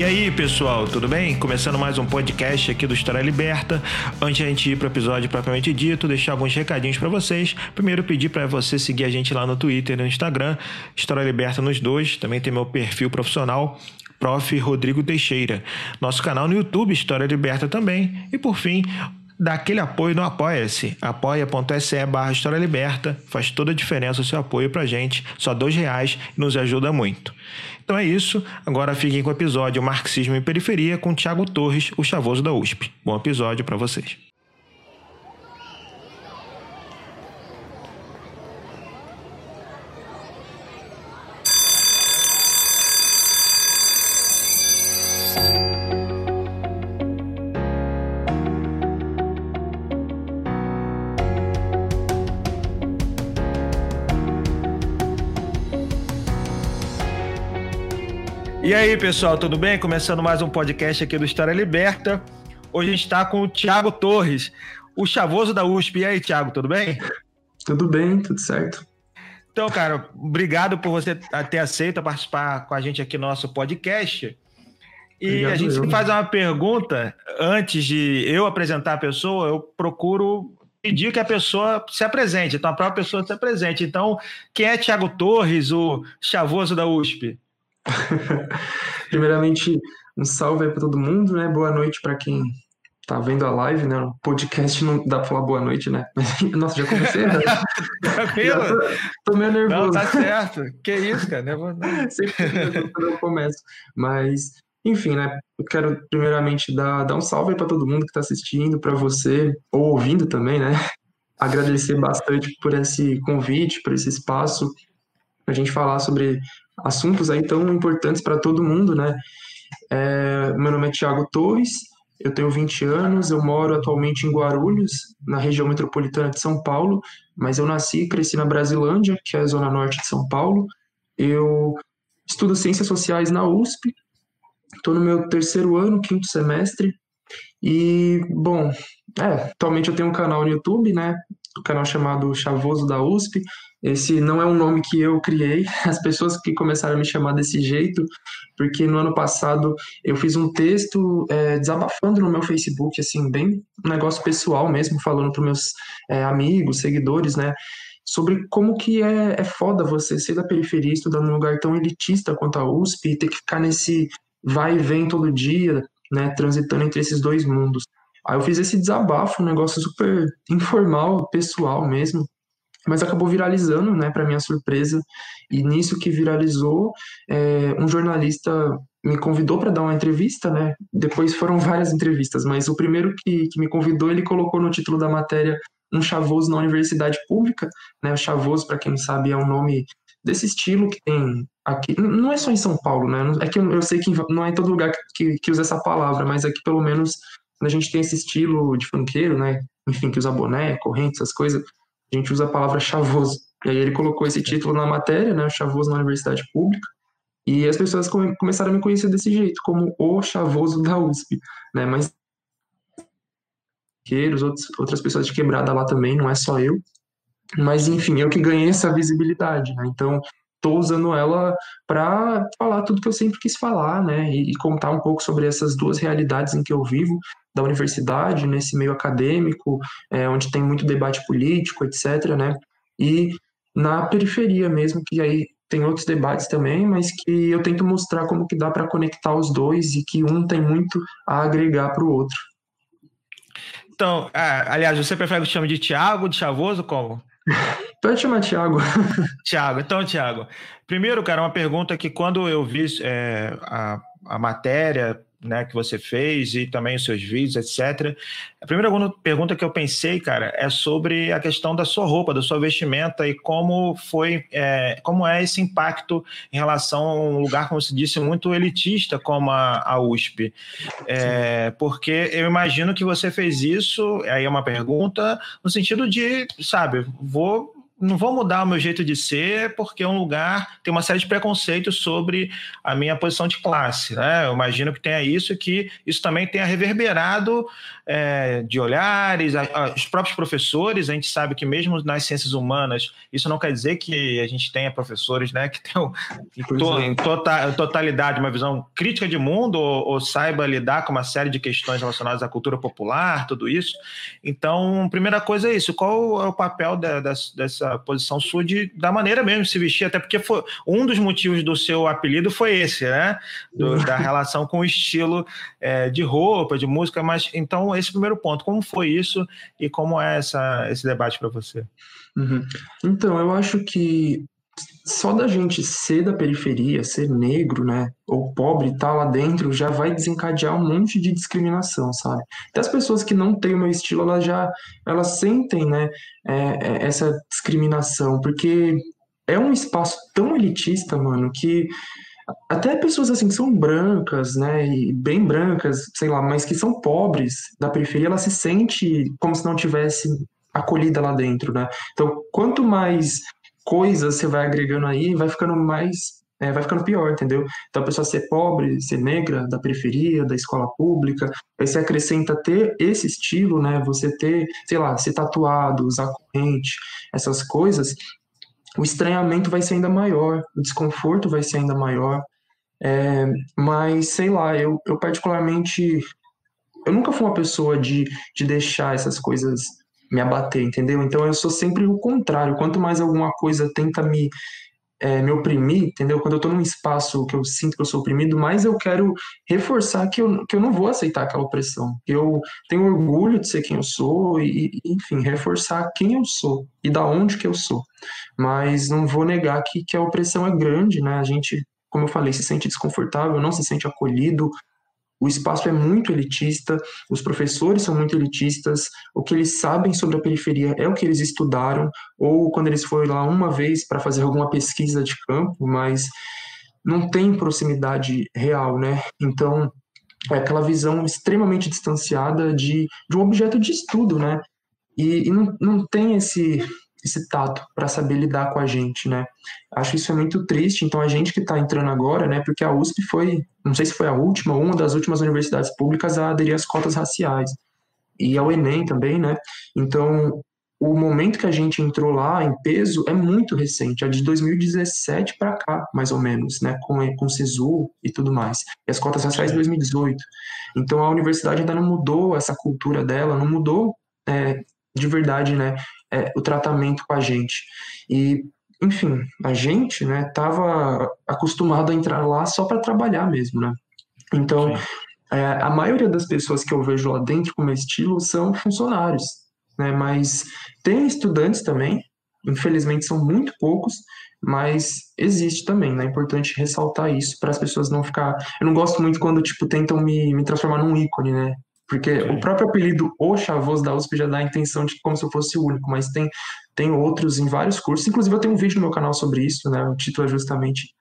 E aí, pessoal, tudo bem? Começando mais um podcast aqui do História Liberta. Antes de a gente ir para o episódio propriamente dito, deixar alguns recadinhos para vocês. Primeiro, pedir para você seguir a gente lá no Twitter e no Instagram, História Liberta nos dois. Também tem meu perfil profissional, Prof. Rodrigo Teixeira. Nosso canal no YouTube, História Liberta também. E por fim, dá aquele apoio no Apoia-se. apoia.se barra História Liberta. Faz toda a diferença o seu apoio pra gente. Só dois reais e nos ajuda muito. Então é isso. Agora fiquem com o episódio Marxismo em Periferia com Tiago Torres, o chavoso da USP. Bom episódio para vocês. E aí, pessoal, tudo bem? Começando mais um podcast aqui do História Liberta. Hoje a gente está com o Tiago Torres, o chavoso da USP. E aí, Tiago, tudo bem? Tudo bem, tudo certo. Então, cara, obrigado por você ter aceito participar com a gente aqui no nosso podcast. E obrigado a gente eu. faz uma pergunta antes de eu apresentar a pessoa, eu procuro pedir que a pessoa se apresente, então a própria pessoa se apresente. Então, quem é Tiago Torres, o chavoso da USP? Primeiramente, um salve aí para todo mundo, né? Boa noite para quem tá vendo a live, né? O podcast não dá para falar boa noite, né? Nossa, já comecei, né? Tranquilo. tô, tô, meio nervoso. Não, tá certo. Que isso, cara? Nervoso. Sempre quando eu começo. Mas, enfim, né? Eu quero primeiramente dar, dar um salve para todo mundo que está assistindo, para você, ou ouvindo também, né? Agradecer bastante por esse convite, por esse espaço, para a gente falar sobre assuntos aí tão importantes para todo mundo, né? É, meu nome é Tiago Torres, eu tenho 20 anos, eu moro atualmente em Guarulhos, na região metropolitana de São Paulo, mas eu nasci e cresci na Brasilândia, que é a zona norte de São Paulo. Eu estudo Ciências Sociais na USP, estou no meu terceiro ano, quinto semestre, e, bom, é, atualmente eu tenho um canal no YouTube, né? Um canal chamado Chavoso da USP, esse não é um nome que eu criei, as pessoas que começaram a me chamar desse jeito, porque no ano passado eu fiz um texto é, desabafando no meu Facebook, assim, bem um negócio pessoal mesmo, falando para meus é, amigos, seguidores, né, sobre como que é, é foda você ser da periferia, estudando num lugar tão elitista quanto a USP e ter que ficar nesse vai e vem todo dia, né, transitando entre esses dois mundos. Aí eu fiz esse desabafo, um negócio super informal, pessoal mesmo, mas acabou viralizando, né, para minha surpresa. E nisso que viralizou, é, um jornalista me convidou para dar uma entrevista, né? Depois foram várias entrevistas, mas o primeiro que, que me convidou, ele colocou no título da matéria um chavoso na universidade pública, né? Chavoso, para quem não sabe, é um nome desse estilo que tem aqui. Não é só em São Paulo, né? É que eu, eu sei que não é em todo lugar que, que usa essa palavra, mas aqui pelo menos a gente tem esse estilo de funkeiro, né? Enfim, que usa boné, corrente, essas coisas a gente usa a palavra chavoso. E aí ele colocou esse título na matéria, né, chavoso na universidade pública, e as pessoas come, começaram a me conhecer desse jeito, como o chavoso da USP, né, mas outros, outras pessoas de quebrada lá também, não é só eu, mas enfim, eu que ganhei essa visibilidade, né, então estou usando ela para falar tudo que eu sempre quis falar, né, e, e contar um pouco sobre essas duas realidades em que eu vivo, da universidade, nesse meio acadêmico, é, onde tem muito debate político, etc., né? E na periferia mesmo, que aí tem outros debates também, mas que eu tento mostrar como que dá para conectar os dois e que um tem muito a agregar para o outro. Então, ah, aliás, você prefere que chame de Tiago, de Chavoso, como? Pode chamar Tiago. Tiago, então, Tiago. Primeiro, cara, uma pergunta que quando eu vi é, a, a matéria né, que você fez e também os seus vídeos, etc. A primeira pergunta que eu pensei, cara, é sobre a questão da sua roupa, da sua vestimenta e como foi, é, como é esse impacto em relação a um lugar, como se disse, muito elitista como a, a USP. É, porque eu imagino que você fez isso, aí é uma pergunta, no sentido de, sabe, vou não vou mudar o meu jeito de ser porque é um lugar tem uma série de preconceitos sobre a minha posição de classe, né? Eu imagino que tenha isso que isso também tenha reverberado é, de olhares, a, a, os próprios professores. A gente sabe que mesmo nas ciências humanas isso não quer dizer que a gente tenha professores, né, que tenham to, é. em tota, totalidade uma visão crítica de mundo ou, ou saiba lidar com uma série de questões relacionadas à cultura popular, tudo isso. Então, primeira coisa é isso. Qual é o papel da, dessa posição sua de, da maneira mesmo de se vestir, até porque foi um dos motivos do seu apelido foi esse, né? Do, da relação com o estilo é, de roupa, de música, mas então esse primeiro ponto, como foi isso e como é essa, esse debate para você? Uhum. Então, eu acho que só da gente ser da periferia, ser negro, né, ou pobre, estar tá lá dentro, já vai desencadear um monte de discriminação, sabe? Até as pessoas que não têm o meu estilo, elas já, elas sentem, né, é, é, essa discriminação, porque é um espaço tão elitista, mano, que até pessoas assim que são brancas, né, e bem brancas, sei lá, mas que são pobres da periferia, ela se sente como se não tivesse acolhida lá dentro, né? Então, quanto mais coisas você vai agregando aí, vai ficando mais é, vai ficando pior, entendeu? Então a pessoa ser pobre, ser negra, da periferia, da escola pública, aí você acrescenta ter esse estilo, né? Você ter, sei lá, ser tatuado, usar corrente, essas coisas, o estranhamento vai ser ainda maior, o desconforto vai ser ainda maior. É, mas, sei lá, eu, eu particularmente. Eu nunca fui uma pessoa de, de deixar essas coisas me abater, entendeu? Então eu sou sempre o contrário. Quanto mais alguma coisa tenta me, é, me oprimir, entendeu? Quando eu estou num espaço que eu sinto que eu sou oprimido, mais eu quero reforçar que eu, que eu não vou aceitar aquela opressão. Eu tenho orgulho de ser quem eu sou e, enfim, reforçar quem eu sou e da onde que eu sou. Mas não vou negar que, que a opressão é grande, né? A gente, como eu falei, se sente desconfortável, não se sente acolhido, o espaço é muito elitista, os professores são muito elitistas, o que eles sabem sobre a periferia é o que eles estudaram, ou quando eles foram lá uma vez para fazer alguma pesquisa de campo, mas não tem proximidade real, né? Então, é aquela visão extremamente distanciada de, de um objeto de estudo, né? E, e não, não tem esse, esse tato para saber lidar com a gente, né? Acho isso é muito triste. Então a gente que está entrando agora, né? Porque a USP foi, não sei se foi a última, uma das últimas universidades públicas a aderir às cotas raciais e ao Enem também, né? Então o momento que a gente entrou lá em peso é muito recente, é de 2017 para cá, mais ou menos, né, com com o SISU e tudo mais. E as cotas raciais de 2018. Então a universidade ainda não mudou essa cultura dela, não mudou é, de verdade, né, é, o tratamento com a gente. E, enfim, a gente, né, estava acostumado a entrar lá só para trabalhar mesmo, né? Então, é, a maioria das pessoas que eu vejo lá dentro com meu estilo são funcionários, né? Mas tem estudantes também, infelizmente são muito poucos, mas existe também, né? É importante ressaltar isso para as pessoas não ficar. Eu não gosto muito quando tipo tentam me, me transformar num ícone, né? Porque Sim. o próprio apelido O Chavoso da USP já dá a intenção de como se eu fosse o único, mas tem, tem outros em vários cursos. Inclusive, eu tenho um vídeo no meu canal sobre isso, né? O título é justamente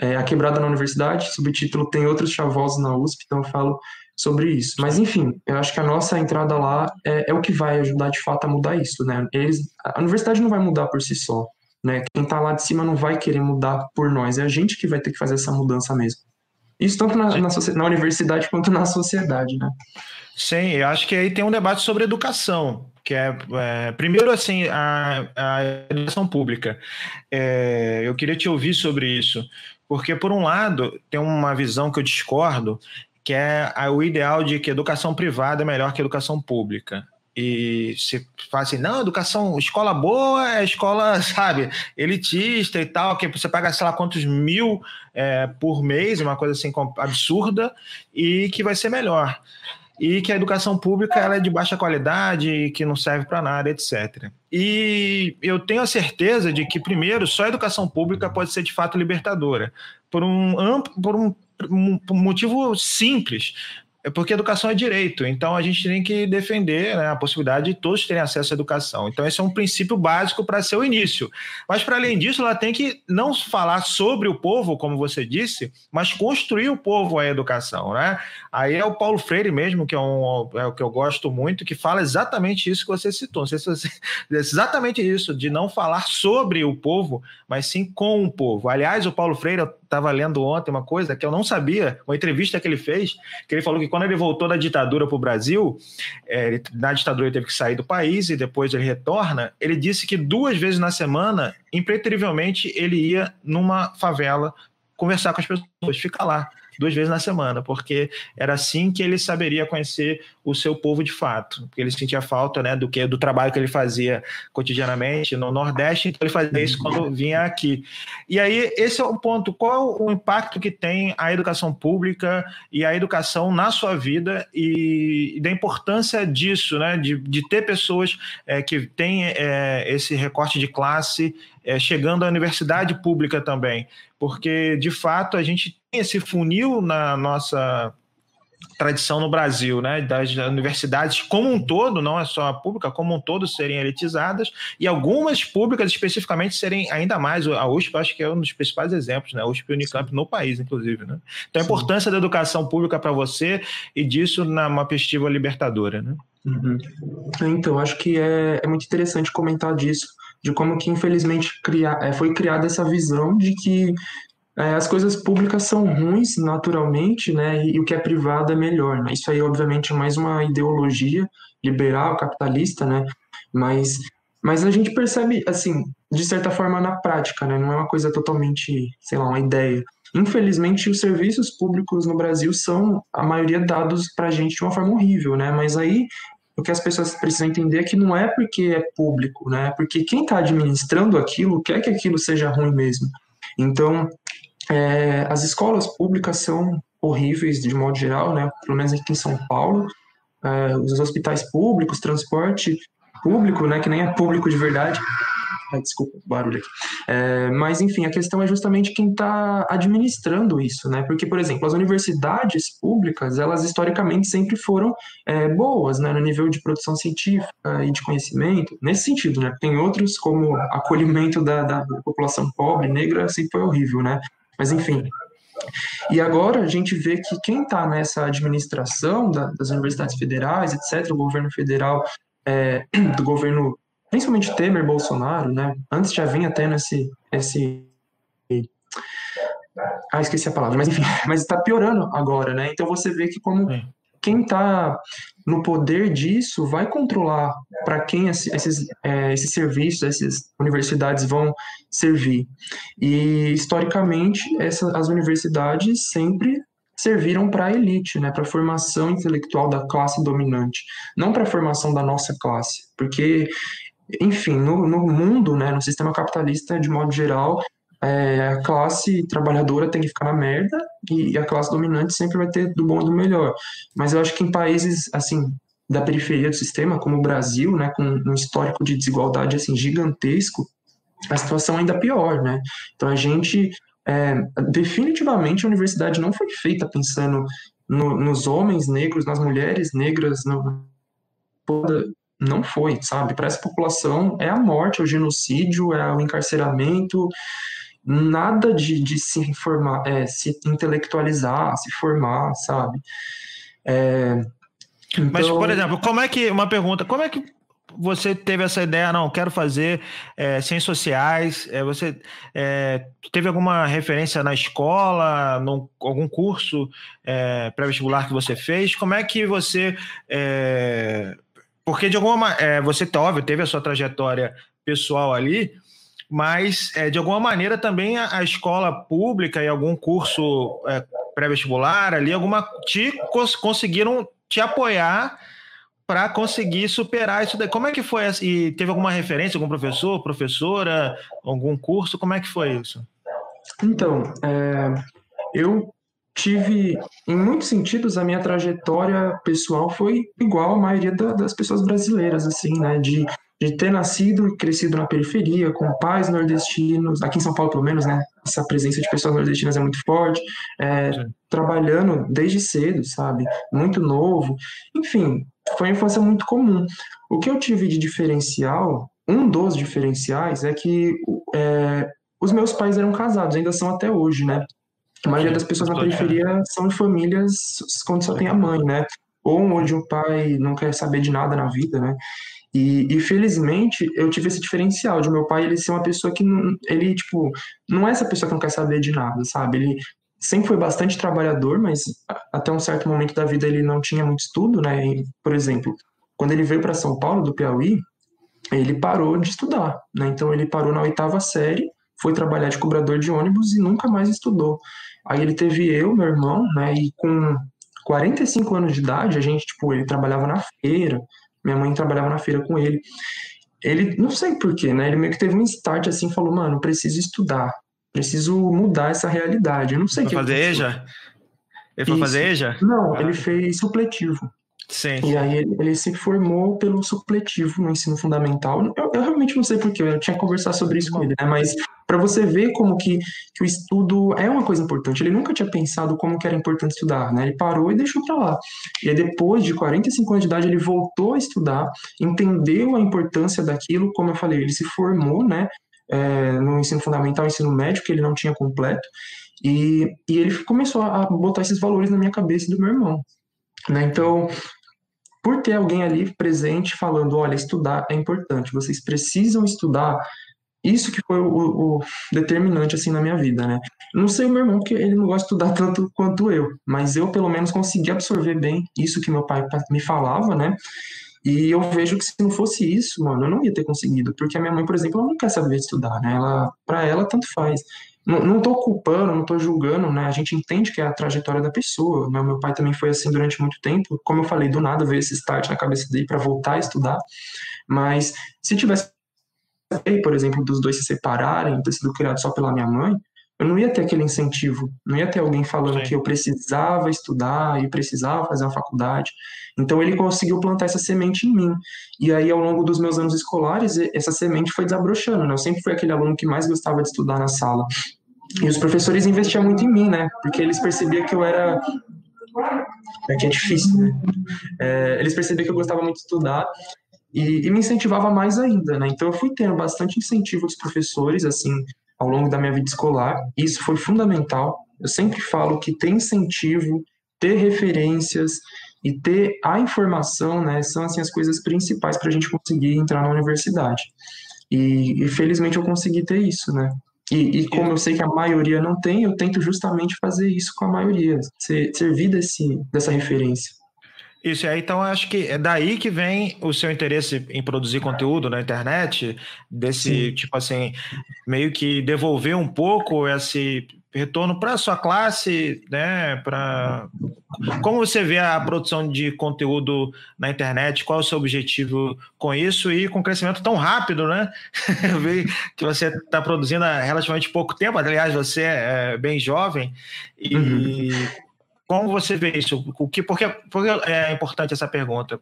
é, A Quebrada na Universidade. Subtítulo Tem Outros Chavosos na USP, então eu falo sobre isso. Mas, enfim, eu acho que a nossa entrada lá é, é o que vai ajudar de fato a mudar isso, né? Eles, a universidade não vai mudar por si só, né? Quem está lá de cima não vai querer mudar por nós, é a gente que vai ter que fazer essa mudança mesmo. Isso tanto na, na, na universidade quanto na sociedade, né? Sim, eu acho que aí tem um debate sobre educação, que é, é primeiro assim a, a educação pública. É, eu queria te ouvir sobre isso, porque por um lado tem uma visão que eu discordo, que é o ideal de que educação privada é melhor que educação pública e se fala assim, não, educação, escola boa é escola, sabe, elitista e tal, que você paga, sei lá, quantos mil é, por mês, uma coisa assim absurda, e que vai ser melhor. E que a educação pública ela é de baixa qualidade, que não serve para nada, etc. E eu tenho a certeza de que, primeiro, só a educação pública pode ser de fato libertadora, por um, por um, um motivo simples, é porque educação é direito, então a gente tem que defender né, a possibilidade de todos terem acesso à educação. Então, esse é um princípio básico para ser o início. Mas, para além disso, ela tem que não falar sobre o povo, como você disse, mas construir o povo à educação. Né? Aí é o Paulo Freire mesmo, que é, um, é o que eu gosto muito, que fala exatamente isso que você citou. Não sei se você, exatamente isso, de não falar sobre o povo, mas sim com o povo. Aliás, o Paulo Freire, estava lendo ontem uma coisa que eu não sabia, uma entrevista que ele fez, que ele falou que quando ele voltou da ditadura para o Brasil, é, ele, na ditadura ele teve que sair do país e depois ele retorna. Ele disse que duas vezes na semana, impreterivelmente, ele ia numa favela conversar com as pessoas, ficar lá duas vezes na semana, porque era assim que ele saberia conhecer o seu povo de fato, porque ele sentia falta, né, do que do trabalho que ele fazia cotidianamente no Nordeste, então ele fazia isso quando vinha aqui. E aí esse é o ponto, qual o impacto que tem a educação pública e a educação na sua vida e, da importância disso, né, de, de ter pessoas é, que têm é, esse recorte de classe é, chegando à universidade pública também, porque de fato a gente esse funil na nossa tradição no Brasil, né, das universidades como um todo, não é só a pública, como um todo serem elitizadas e algumas públicas especificamente serem ainda mais, a USP acho que é um dos principais exemplos, né, a USP e Unicamp no país, inclusive, né. Então a importância da educação pública para você e disso numa perspectiva libertadora, né. Uhum. Então, acho que é, é muito interessante comentar disso, de como que infelizmente cria, é, foi criada essa visão de que as coisas públicas são ruins naturalmente, né, e, e o que é privado é melhor. Né? Isso aí, obviamente, é mais uma ideologia liberal, capitalista, né, mas, mas a gente percebe, assim, de certa forma na prática, né, não é uma coisa totalmente, sei lá, uma ideia. Infelizmente, os serviços públicos no Brasil são, a maioria, dados para a gente de uma forma horrível, né? Mas aí o que as pessoas precisam entender é que não é porque é público, né? É porque quem está administrando aquilo quer que aquilo seja ruim mesmo. Então, é, as escolas públicas são horríveis de modo geral, né? Pelo menos aqui em São Paulo, é, os hospitais públicos, transporte público, né? Que nem é público de verdade, Ai, desculpa o barulho aqui. É, mas, enfim, a questão é justamente quem está administrando isso, né? Porque, por exemplo, as universidades públicas, elas historicamente sempre foram é, boas, né? No nível de produção científica e de conhecimento, nesse sentido, né? Tem outros, como acolhimento da, da população pobre, negra, sempre foi horrível, né? Mas, enfim, e agora a gente vê que quem está nessa administração da, das universidades federais, etc., o governo federal, é, do governo principalmente Temer, Bolsonaro, né? Antes já vinha tendo esse, esse ah, esqueci a palavra, mas enfim, mas está piorando agora, né? Então você vê que como quem está no poder disso vai controlar para quem esses, é, esses serviços, essas universidades vão servir. E historicamente, essa, as universidades sempre serviram para a elite, né, para a formação intelectual da classe dominante, não para a formação da nossa classe, porque enfim, no, no mundo, né, no sistema capitalista, de modo geral, é, a classe trabalhadora tem que ficar na merda e a classe dominante sempre vai ter do bom e do melhor. Mas eu acho que em países, assim, da periferia do sistema, como o Brasil, né, com um histórico de desigualdade, assim, gigantesco, a situação é ainda pior, né? Então a gente, é, definitivamente, a universidade não foi feita pensando no, nos homens negros, nas mulheres negras, no, não foi, sabe? Para essa população é a morte, é o genocídio, é o encarceramento, nada de, de se informar, é, se intelectualizar, se formar, sabe? É, então... Mas, por exemplo, como é que, uma pergunta, como é que você teve essa ideia, não, quero fazer é, ciências sociais, é, você é, teve alguma referência na escola, num, algum curso é, pré-vestibular que você fez? Como é que você é, porque de alguma é, você óbvio, teve a sua trajetória pessoal ali, mas é, de alguma maneira também a, a escola pública e algum curso é, pré-vestibular ali, alguma te cons, conseguiram te apoiar para conseguir superar isso daí. Como é que foi? E teve alguma referência, algum professor, professora, algum curso? Como é que foi isso? Então, é, eu tive, em muitos sentidos, a minha trajetória pessoal foi igual à maioria da, das pessoas brasileiras, assim, né? De, de ter nascido e crescido na periferia, com pais nordestinos, aqui em São Paulo pelo menos, né? Essa presença de pessoas nordestinas é muito forte, é, trabalhando desde cedo, sabe? Muito novo. Enfim, foi uma infância muito comum. O que eu tive de diferencial, um dos diferenciais, é que é, os meus pais eram casados, ainda são até hoje, né? A maioria das pessoas na periferia são de famílias quando só tem a mãe, né? Ou onde o pai não quer saber de nada na vida, né? E, e, felizmente eu tive esse diferencial de meu pai ele ser uma pessoa que não, ele tipo não é essa pessoa que não quer saber de nada, sabe? Ele sempre foi bastante trabalhador, mas até um certo momento da vida ele não tinha muito estudo, né? E, por exemplo, quando ele veio para São Paulo do Piauí, ele parou de estudar, né? Então ele parou na oitava série, foi trabalhar de cobrador de ônibus e nunca mais estudou. Aí ele teve eu, meu irmão, né? E com 45 anos de idade, a gente, tipo, ele trabalhava na feira, minha mãe trabalhava na feira com ele. Ele, não sei porquê, né? Ele meio que teve um start assim, falou, mano, preciso estudar, preciso mudar essa realidade. Eu não sei o que. fazer EJA? Ele foi fazer EJA? Não, ah. ele fez supletivo. Sim. E aí ele, ele, se formou pelo supletivo no ensino fundamental. Eu, eu realmente não sei porquê, eu tinha que conversar sobre isso com ele, né? Mas para você ver como que, que o estudo é uma coisa importante. Ele nunca tinha pensado como que era importante estudar, né? Ele parou e deixou para lá. E aí depois de 45 anos de idade ele voltou a estudar, entendeu a importância daquilo, como eu falei, ele se formou, né? É, no ensino fundamental, ensino médio, que ele não tinha completo, e, e ele começou a botar esses valores na minha cabeça e do meu irmão. Né? Então, por ter alguém ali presente falando, olha, estudar é importante, vocês precisam estudar, isso que foi o, o, determinante assim na minha vida, né? Não sei o meu irmão porque ele não gosta de estudar tanto quanto eu, mas eu pelo menos consegui absorver bem isso que meu pai me falava, né? E eu vejo que se não fosse isso, mano, eu não ia ter conseguido, porque a minha mãe, por exemplo, ela não quer saber estudar, né? Ela, para ela tanto faz. Não, tô culpando, não tô julgando, né? A gente entende que é a trajetória da pessoa. Né? Meu pai também foi assim durante muito tempo. Como eu falei, do nada veio esse start na cabeça dele para voltar a estudar. Mas se tivesse, por exemplo, dos dois se separarem, ter sido criado só pela minha mãe, eu não ia ter aquele incentivo, não ia ter alguém falando Sim. que eu precisava estudar e precisava fazer uma faculdade. Então ele conseguiu plantar essa semente em mim. E aí, ao longo dos meus anos escolares, essa semente foi desabrochando. Né? Eu sempre fui aquele aluno que mais gostava de estudar na sala. E os professores investiam muito em mim, né? Porque eles percebiam que eu era. É que é difícil, né? É, eles percebiam que eu gostava muito de estudar e, e, me incentivava mais ainda, né? Então eu fui tendo bastante incentivo dos professores, assim, ao longo da minha vida escolar. Isso foi fundamental. Eu sempre falo que ter incentivo, ter referências e ter a informação, né, são assim as coisas principais para a gente conseguir entrar na universidade. E, e, felizmente eu consegui ter isso, né? E, e, como eu sei que a maioria não tem, eu tento justamente fazer isso com a maioria, ser, servir desse, dessa referência. Isso, aí então acho que é daí que vem o seu interesse em produzir conteúdo na internet, desse Sim. tipo assim, meio que devolver um pouco esse retorno para a sua classe, né? Para como você vê a produção de conteúdo na internet? Qual é o seu objetivo com isso e com crescimento tão rápido, né? Eu vi que você está produzindo há relativamente pouco tempo. Aliás, você é bem jovem e uhum. Como você vê isso? O que, porque, porque é importante essa pergunta.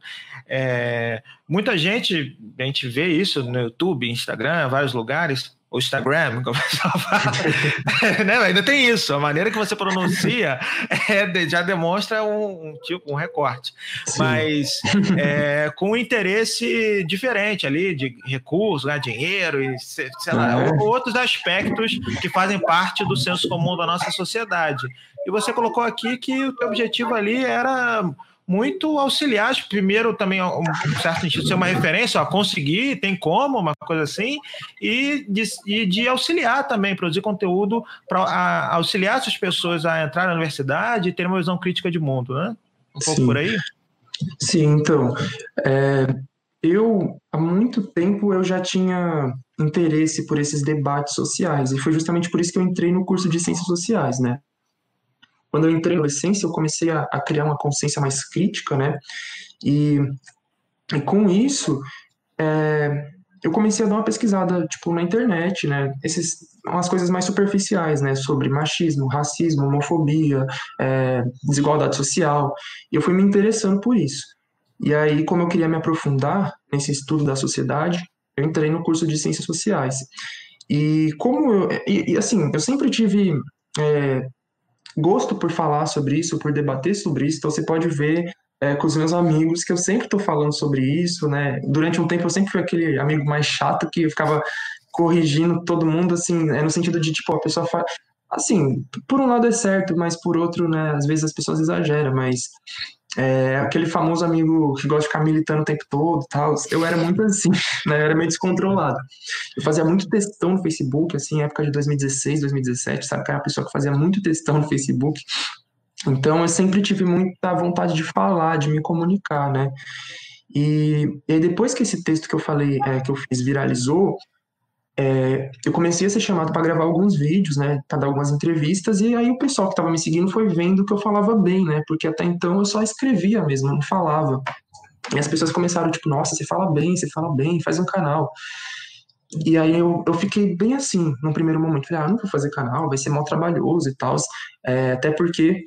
É, muita gente, a gente vê isso no YouTube, Instagram, vários lugares, o Instagram, como o pessoal fala. né? Ainda tem isso, a maneira que você pronuncia é, já demonstra um, um, tipo, um recorte. Sim. Mas é, com um interesse diferente ali, de recursos, ganhar dinheiro e sei lá, é. outros aspectos que fazem parte do senso comum da nossa sociedade. E você colocou aqui que o objetivo ali era muito auxiliar. Primeiro, também, um certo sentido, ser uma referência, ó, conseguir, tem como, uma coisa assim, e de, e de auxiliar também, produzir conteúdo para auxiliar essas pessoas a entrar na universidade e ter uma visão crítica de mundo, né? Um pouco Sim. por aí? Sim, então. É, eu, há muito tempo, eu já tinha interesse por esses debates sociais, e foi justamente por isso que eu entrei no curso de Ciências Sociais, né? Quando eu entrei na adolescência, eu comecei a, a criar uma consciência mais crítica, né? E, e com isso, é, eu comecei a dar uma pesquisada, tipo, na internet, né? Esses, umas coisas mais superficiais, né? Sobre machismo, racismo, homofobia, é, desigualdade social. E eu fui me interessando por isso. E aí, como eu queria me aprofundar nesse estudo da sociedade, eu entrei no curso de Ciências Sociais. E como eu, e, e assim, eu sempre tive é, gosto por falar sobre isso, por debater sobre isso, então você pode ver é, com os meus amigos que eu sempre estou falando sobre isso, né? Durante um tempo eu sempre fui aquele amigo mais chato que ficava corrigindo todo mundo, assim, é no sentido de, tipo, a pessoa faz... Assim, por um lado é certo, mas por outro, né, às vezes as pessoas exageram, mas é, aquele famoso amigo que gosta de ficar militando o tempo todo tal, eu era muito assim, né, eu era meio descontrolado. Eu fazia muito textão no Facebook, assim, época de 2016, 2017, sabe, que era uma pessoa que fazia muito textão no Facebook, então eu sempre tive muita vontade de falar, de me comunicar, né, e, e depois que esse texto que eu falei, é, que eu fiz viralizou, é, eu comecei a ser chamado para gravar alguns vídeos, né, para dar algumas entrevistas, e aí o pessoal que estava me seguindo foi vendo que eu falava bem, né, porque até então eu só escrevia mesmo, não falava. E as pessoas começaram, tipo, nossa, você fala bem, você fala bem, faz um canal. E aí eu, eu fiquei bem assim, no primeiro momento. Falei, ah, não vou fazer canal, vai ser mal trabalhoso e tal. É, até porque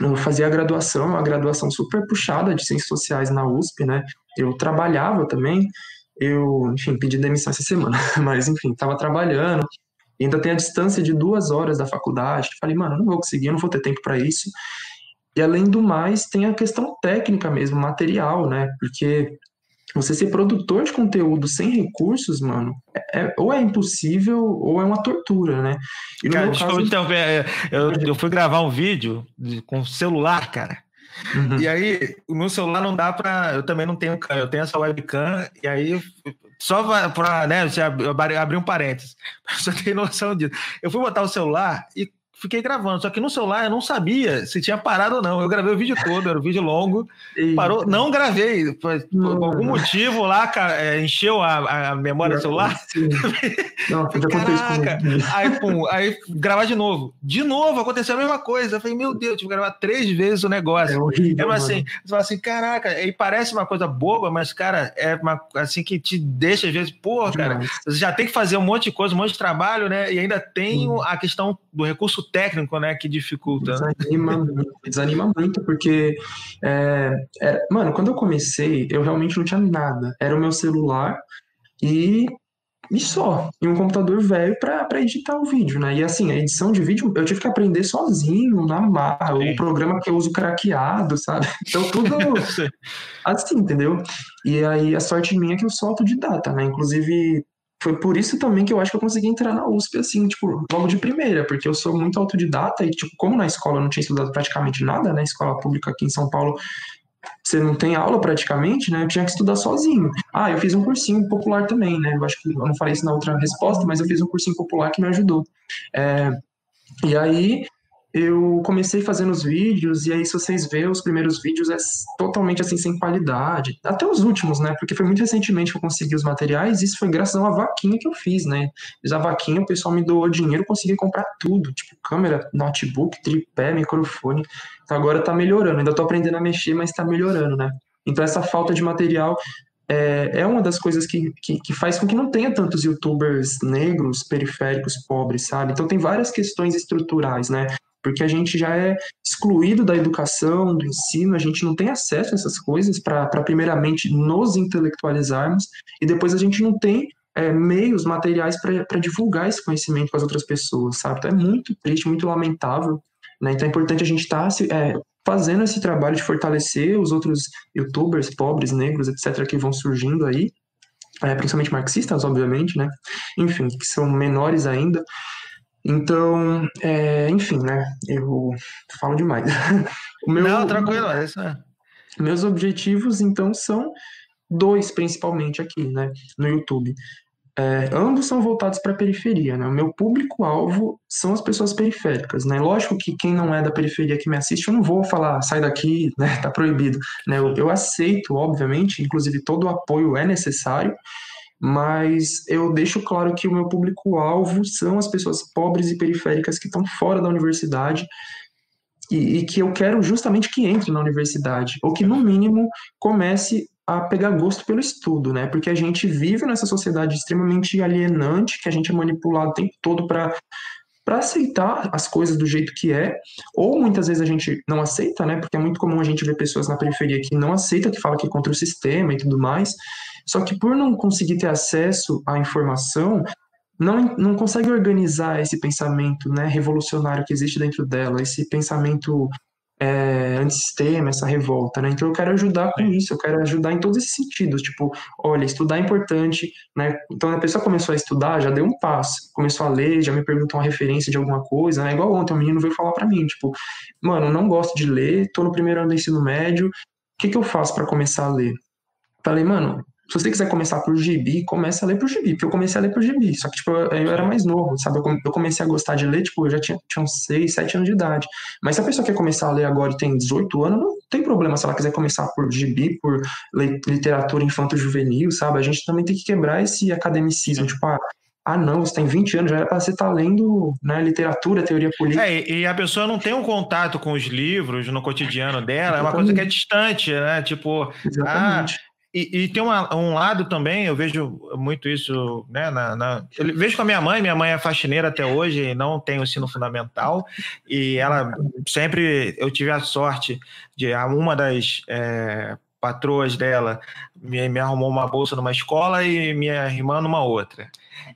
eu fazia a graduação, uma graduação super puxada de ciências sociais na USP, né? Eu trabalhava também, eu, enfim, pedi demissão essa semana, mas enfim, estava trabalhando, ainda tem a distância de duas horas da faculdade. Falei, mano, não vou conseguir, eu não vou ter tempo para isso. E além do mais, tem a questão técnica mesmo, material, né? Porque você ser produtor de conteúdo sem recursos, mano, é, é ou é impossível ou é uma tortura, né? E cara, desculpa caso... interromper. É, eu, eu fui gravar um vídeo com celular, cara. Uhum. E aí, o meu celular não dá para. Eu também não tenho eu tenho essa webcam, e aí, só para né, abrir um parênteses, pra você ter noção disso. Eu fui botar o celular e fiquei gravando. Só que no celular eu não sabia se tinha parado ou não. Eu gravei o vídeo todo, era um vídeo longo. Parou, não gravei. Por, por algum motivo lá, é, encheu a, a memória do celular. Não, Caraca. Aí, pum, aí gravar de novo. De novo, aconteceu a mesma coisa. Eu falei, meu Deus, tive que gravar três vezes o negócio. É horrível. assim, você fala assim, caraca, e parece uma coisa boba, mas, cara, é uma assim que te deixa, às vezes, pô, cara, você já tem que fazer um monte de coisa, um monte de trabalho, né? E ainda tem hum. a questão do recurso técnico, né, que dificulta. Desanima, desanima muito, porque, é, é, mano, quando eu comecei, eu realmente não tinha nada. Era o meu celular e, e só. E um computador velho para editar o vídeo, né? E assim, a edição de vídeo eu tive que aprender sozinho, na marra. O programa que eu uso craqueado, sabe? Então tudo assim, entendeu? E aí a sorte minha é que eu sou autodidata, né? Inclusive, foi por isso também que eu acho que eu consegui entrar na USP, assim, tipo, logo de primeira, porque eu sou muito autodidata e, tipo, como na escola eu não tinha estudado praticamente nada, né, escola pública aqui em São Paulo, você não tem aula praticamente, né, eu tinha que estudar sozinho. Ah, eu fiz um cursinho popular também, né, eu acho que eu não falei isso na outra resposta, mas eu fiz um cursinho popular que me ajudou. É, e aí, eu comecei fazendo os vídeos, e aí, se vocês verem, os primeiros vídeos é totalmente assim, sem qualidade. Até os últimos, né? Porque foi muito recentemente que eu consegui os materiais, e isso foi graças a uma vaquinha que eu fiz, né? Fiz a vaquinha, o pessoal me doou dinheiro, consegui comprar tudo, tipo câmera, notebook, tripé, microfone. Então agora tá melhorando, ainda tô aprendendo a mexer, mas tá melhorando, né? Então essa falta de material é, é uma das coisas que, que, que, faz com que não tenha tantos youtubers negros, periféricos, pobres, sabe? Então tem várias questões estruturais, né? Porque a gente já é excluído da educação, do ensino, a gente não tem acesso a essas coisas para, primeiramente, nos intelectualizarmos, e depois a gente não tem é, meios materiais para divulgar esse conhecimento com as outras pessoas, sabe? Então é muito triste, muito lamentável. Né? Então é importante a gente estar tá, é, fazendo esse trabalho de fortalecer os outros youtubers, pobres, negros, etc., que vão surgindo aí, é, principalmente marxistas, obviamente, né? Enfim, que são menores ainda, então, é, enfim, né? Eu falo demais. meu, Não, tranquilo, é isso é. Meus objetivos, então, são dois principalmente aqui, né? No YouTube. É, ambos são voltados para a periferia, né? O meu público-alvo são as pessoas periféricas, né? Lógico que quem não é da periferia que me assiste, eu não vou falar, sai daqui, né? Tá proibido, né? Eu, eu aceito, obviamente, inclusive todo o apoio é necessário, mas eu deixo claro que o meu público-alvo são as pessoas pobres e periféricas que estão fora da universidade e, e, que eu quero justamente que entre na universidade, ou que, no mínimo, comece a pegar gosto pelo estudo, né? Porque a gente vive nessa sociedade extremamente alienante, que a gente é manipulado o tempo todo para para aceitar as coisas do jeito que é, ou muitas vezes a gente não aceita, né? Porque é muito comum a gente ver pessoas na periferia que não aceita, que fala que é contra o sistema e tudo mais. Só que por não conseguir ter acesso à informação, não, não consegue organizar esse pensamento né, revolucionário que existe dentro dela, esse pensamento é, antissistema, essa revolta, né? Então eu quero ajudar com isso, eu quero ajudar em todos esses sentidos, tipo, olha, estudar é importante, né? Então a pessoa começou a estudar, já deu um passo, começou a ler, já me perguntou uma referência de alguma coisa, né? Igual ontem, um menino veio falar para mim, tipo, mano, não gosto de ler, tô no primeiro ano do ensino médio, o que que eu faço para começar a ler? Falei, mano, se você quiser começar por gibi, comece a ler por gibi, porque eu comecei a ler por gibi, só que, tipo, eu, eu era mais novo, sabe? Eu, comecei a gostar de ler, tipo, eu já tinha, tinha uns 6, 7 anos de idade. Mas se a pessoa quer começar a ler agora e tem 18 anos, não tem problema se ela quiser começar por gibi, por literatura infanto-juvenil, sabe? A gente também tem que quebrar esse academicismo, tipo, ah, ah, não, você tem 20 anos, já era para você estar tá lendo né, literatura, teoria política. É, e a pessoa não tem um contato com os livros no cotidiano dela, Exatamente. é uma coisa que é distante, né? Tipo, Exatamente. ah, e, e, tem uma, um lado também, eu vejo muito isso, né? Na, na, eu vejo com a minha mãe, minha mãe é faxineira até hoje, não tem o ensino fundamental, e ela sempre, eu tive a sorte de uma das é, patroas dela me, me, arrumou uma bolsa numa escola e minha irmã numa outra.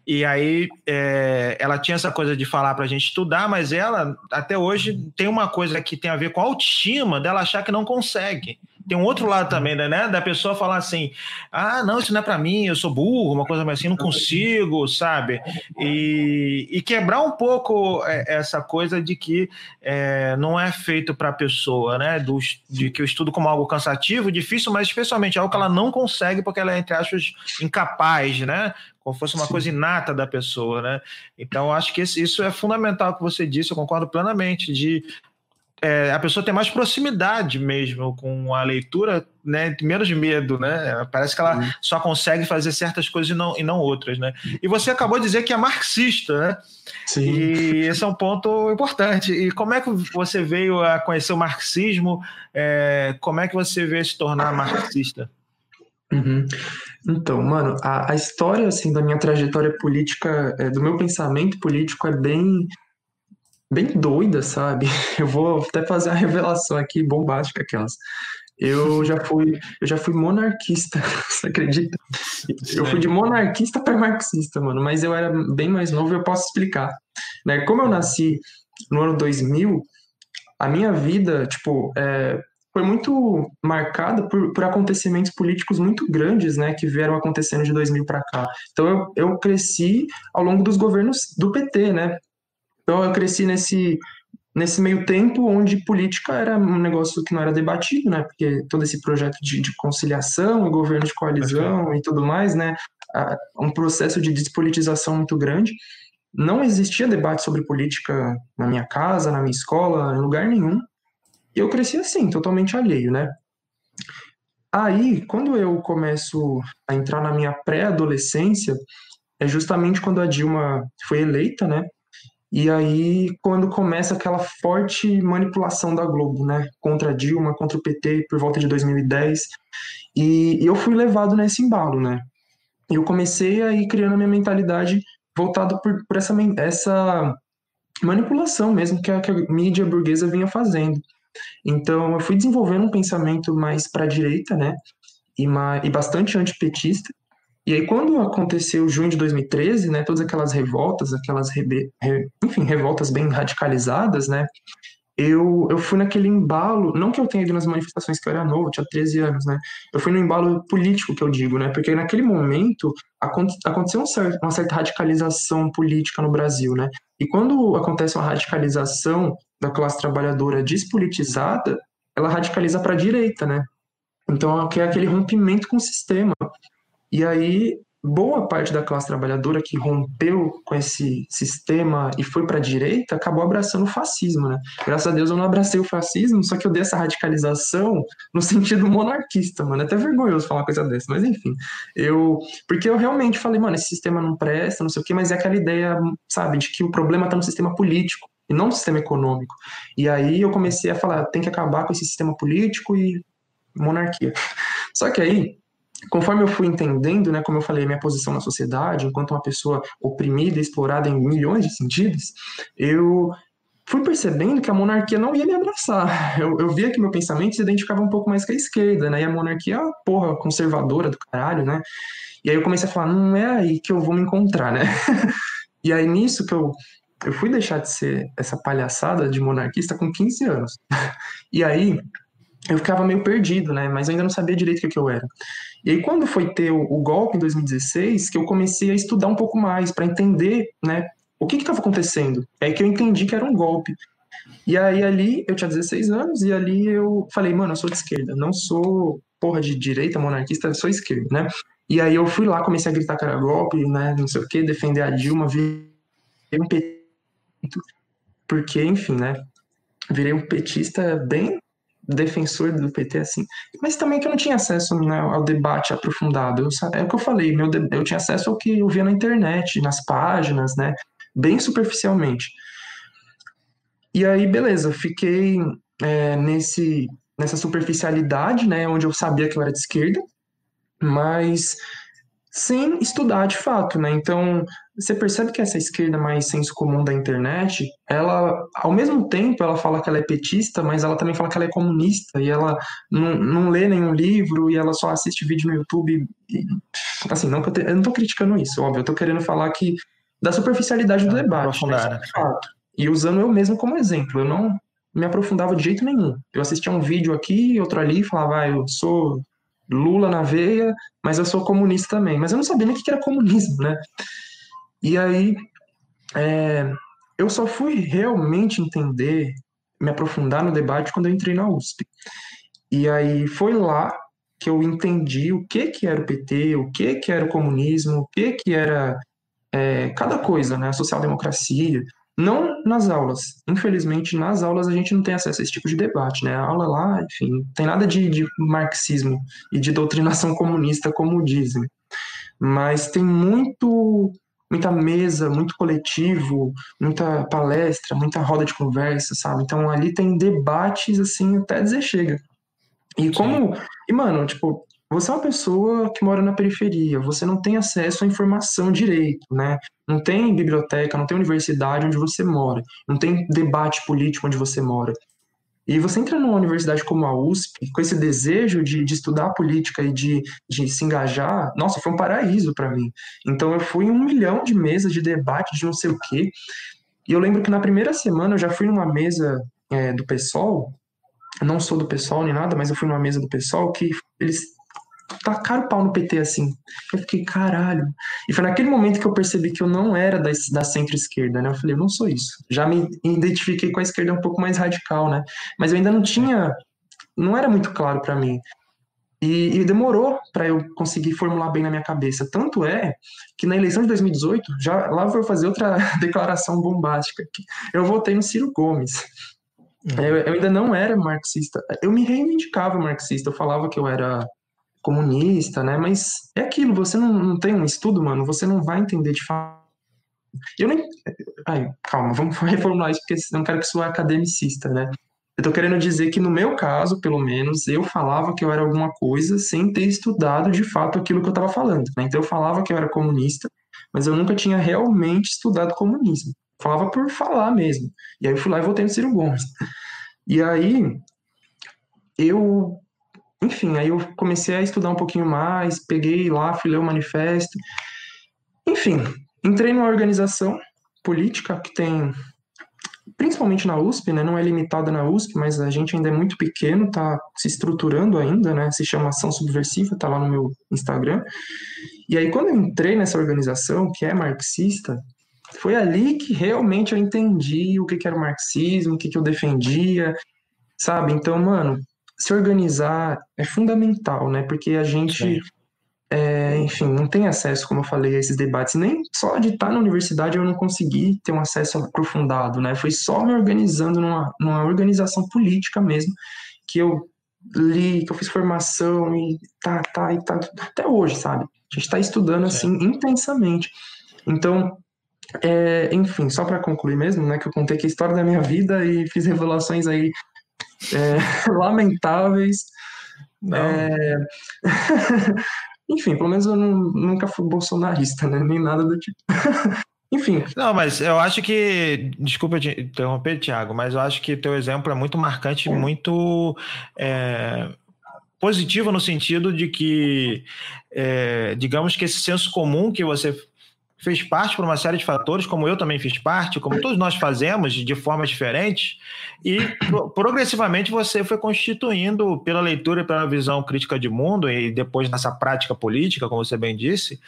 E aí é, ela tinha essa coisa de falar para a gente estudar, mas ela até hoje tem uma coisa que tem a ver com a autoestima dela achar que não consegue tem um outro lado também, né? Da pessoa falar assim: ah, não, isso não é para mim, eu sou burro, uma coisa mais assim, não consigo, sabe? E, e quebrar um pouco é, essa coisa de que é, não é feito para a pessoa, né? Do, de que eu estudo como algo cansativo, difícil, mas especialmente algo que ela não consegue porque ela é, entre aspas, incapaz, né? como fosse uma Sim. coisa inata da pessoa, né? Então, acho que isso é fundamental que você disse, eu concordo plenamente, de é, a pessoa tem mais proximidade mesmo com a leitura, né? Menos medo, né? Parece que ela uhum. só consegue fazer certas coisas e não, e não outras, né? E você acabou de dizer que é marxista, né? Sim. E esse é um ponto importante. E como é que você veio a conhecer o marxismo? É, como é que você veio se tornar marxista? Uhum. Então, mano, a, a, história assim da minha trajetória política, é, do meu pensamento político é bem bem doida, sabe? Eu vou até fazer uma revelação aqui bombástica aquelas. Eu já fui, eu já fui monarquista, você acredita? Eu fui de monarquista para marxista, mano, mas eu era bem mais novo e eu posso explicar. Né? Como eu nasci no ano 2000, a minha vida, tipo, é, foi muito marcada por, por acontecimentos políticos muito grandes, né, que vieram acontecendo de 2000 para cá. Então eu, eu cresci ao longo dos governos do PT, né? Então eu cresci nesse nesse meio tempo onde política era um negócio que não era debatido, né? Porque todo esse projeto de, de conciliação governo de coalizão e tudo mais, né? Um processo de despolitização muito grande. Não existia debate sobre política na minha casa, na minha escola, em lugar nenhum. E eu cresci assim, totalmente alheio, né? Aí, quando eu começo a entrar na minha pré-adolescência, é justamente quando a Dilma foi eleita, né? E aí, quando começa aquela forte manipulação da Globo, né? Contra a Dilma, contra o PT, por volta de 2010. E, eu fui levado nesse embalo, né? Eu comecei a ir criando a minha mentalidade voltada por, por essa, essa manipulação mesmo que a, que a mídia burguesa vinha fazendo. Então, eu fui desenvolvendo um pensamento mais para a direita, né? E, e bastante antipetista. E aí, quando aconteceu junho de 2013, né, todas aquelas revoltas, aquelas, rebe... enfim, revoltas bem radicalizadas, né, eu, eu fui naquele embalo, não que eu tenha ido nas manifestações que eu era novo, eu tinha 13 anos, né, eu fui no embalo político, que eu digo, né, porque naquele momento aconteceu um uma certa radicalização política no Brasil, né, e quando acontece uma radicalização da classe trabalhadora despolitizada, ela radicaliza para a direita, né, então é aquele rompimento com o sistema, e aí, boa parte da classe trabalhadora que rompeu com esse sistema e foi para a direita acabou abraçando o fascismo, né? Graças a Deus eu não abracei o fascismo, só que eu dei essa radicalização no sentido monarquista, mano. É até vergonhoso falar uma coisa dessa, mas enfim. Eu, porque eu realmente falei, mano, esse sistema não presta, não sei o quê, mas é aquela ideia, sabe, de que o problema está no sistema político e não no sistema econômico. E aí eu comecei a falar, tem que acabar com esse sistema político e monarquia. Só que aí conforme eu fui entendendo, né, como eu falei, minha posição na sociedade, enquanto uma pessoa oprimida, explorada em milhões de sentidos, eu fui percebendo que a monarquia não ia me abraçar. Eu, eu via que meu pensamento se identificava um pouco mais com a esquerda, né? E a monarquia porra conservadora do caralho, né? E aí eu comecei a falar, não é aí que eu vou me encontrar, né? e aí nisso que eu, eu fui deixar de ser essa palhaçada de monarquista com 15 anos. e aí eu ficava meio perdido, né? Mas ainda não sabia direito o que, que eu era. E aí, quando foi ter o, golpe em 2016, que eu comecei a estudar um pouco mais para entender, né, o que estava acontecendo. É que eu entendi que era um golpe. E aí, ali, eu tinha 16 anos, e ali eu falei, mano, eu sou de esquerda, não sou porra de direita, monarquista, eu sou esquerda, né? E aí eu fui lá, comecei a gritar que era golpe, né, não sei o quê, defender a Dilma, virei um petista, porque, enfim, né, virei um petista bem defensor do PT, assim, mas também que eu não tinha acesso né, ao debate aprofundado. Eu, é o que eu falei, meu, eu tinha acesso ao que eu via na internet, nas páginas, né, bem superficialmente. E aí, beleza, fiquei é, nesse, nessa superficialidade, né, onde eu sabia que eu era de esquerda, mas sem estudar de fato, né? Então, você percebe que essa esquerda mais senso comum da internet, ela, ao mesmo tempo, ela fala que ela é petista, mas ela também fala que ela é comunista, e ela não, não lê nenhum livro, e ela só assiste vídeo no YouTube. E, assim, não, eu não tô criticando isso, óbvio, eu tô querendo falar que da superficialidade do é, debate, né, de fato. E usando eu mesmo como exemplo, eu não me aprofundava de jeito nenhum. Eu assistia um vídeo aqui, outro ali, e falava, ah, eu sou Lula na veia, mas eu sou comunista também. Mas eu não sabia nem o que era comunismo, né? E aí, é, eu só fui realmente entender, me aprofundar no debate quando eu entrei na USP. E aí foi lá que eu entendi o que que era o PT, o que que era o comunismo, o que que era é, cada coisa, né? A social-democracia, não nas aulas. Infelizmente, nas aulas a gente não tem acesso a esse tipo de debate, né? A aula lá, enfim, tem nada de, de marxismo e de doutrinação comunista, como dizem. Mas tem muito muita mesa, muito coletivo, muita palestra, muita roda de conversa, sabe? Então ali tem debates assim até dizer chega. E como, Sim. e mano, tipo, você é uma pessoa que mora na periferia, você não tem acesso à informação direito, né? Não tem biblioteca, não tem universidade onde você mora, não tem debate político onde você mora. E você entra numa universidade como a USP, com esse desejo de, de estudar política e de, de se engajar, nossa, foi um paraíso para mim. Então eu fui em um milhão de mesas de debate de não sei o quê. E eu lembro que na primeira semana eu já fui numa mesa é, do PSOL, não sou do PSOL nem nada, mas eu fui numa mesa do PSOL que eles tacaram o pau no PT assim. Eu fiquei, caralho. E foi naquele momento que eu percebi que eu não era da, da centro-esquerda, né? Eu falei, eu não sou isso. Já me identifiquei com a esquerda um pouco mais radical, né? Mas eu ainda não tinha. Não era muito claro para mim. E, e demorou para eu conseguir formular bem na minha cabeça. Tanto é que na eleição de 2018, já lá vou fazer outra declaração bombástica. Eu votei no Ciro Gomes. Uhum. Eu, eu, ainda não era marxista. Eu me reivindicava marxista. Eu falava que eu era comunista, né? Mas é aquilo, você não, não tem um estudo, mano, você não vai entender de fato. Eu nem. Ai, calma, vamos reformular isso, porque não quero que é academicista, né? Eu tô querendo dizer que no meu caso, pelo menos, eu falava que eu era alguma coisa sem ter estudado de fato aquilo que eu estava falando. Né? Então eu falava que eu era comunista, mas eu nunca tinha realmente estudado comunismo. falava por falar mesmo. E aí eu fui lá e votei no Ciro Gomes. E aí eu enfim, aí eu comecei a estudar um pouquinho mais, peguei lá, fui ler o manifesto. Enfim, entrei numa organização política que tem, principalmente na USP, né? Não é limitada na USP, mas a gente ainda é muito pequeno, tá se estruturando ainda, né? Se chama Ação Subversiva, tá lá no meu Instagram. E aí, quando eu entrei nessa organização, que é marxista, foi ali que realmente eu entendi o que, que era o marxismo, o que, que eu defendia, sabe? Então, mano, se organizar é fundamental, né? Porque a gente, é, enfim, não tem acesso, como eu falei, a esses debates. Nem só de estar na universidade eu não consegui ter um acesso aprofundado, né? Foi só me organizando numa, numa organização política mesmo que eu li, que eu fiz formação e tá, tá, e tá, até hoje, sabe? A gente está estudando assim intensamente. Então, é, enfim, só para concluir mesmo, né, que eu contei que a história da minha vida e fiz revelações aí é, lamentáveis. É, Enfim, pelo menos eu não, nunca fui bolsonarista, né? Nem nada do tipo. Enfim. Não, mas eu acho que. Desculpa te interromper, Thiago, mas eu acho que teu exemplo é muito marcante, muito. É, positivo no sentido de que, é, digamos que esse senso comum que você fez parte por uma série de fatores, como eu também fiz parte, como todos nós fazemos de formas diferentes, e progressivamente você foi constituindo, pela leitura e pela visão crítica de mundo, e depois nessa prática política, como você bem disse,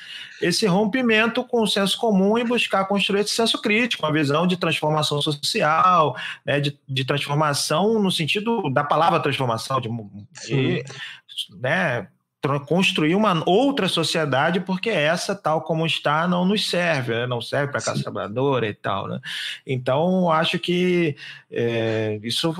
esse rompimento com o senso comum e buscar construir esse senso crítico, uma visão de transformação social, né, de, de transformação no sentido da palavra transformação, de, de né, construir uma outra sociedade, porque essa, tal como está, não nos serve, né? não serve para a classe trabalhadora e tal. Né? Então, acho que é, isso,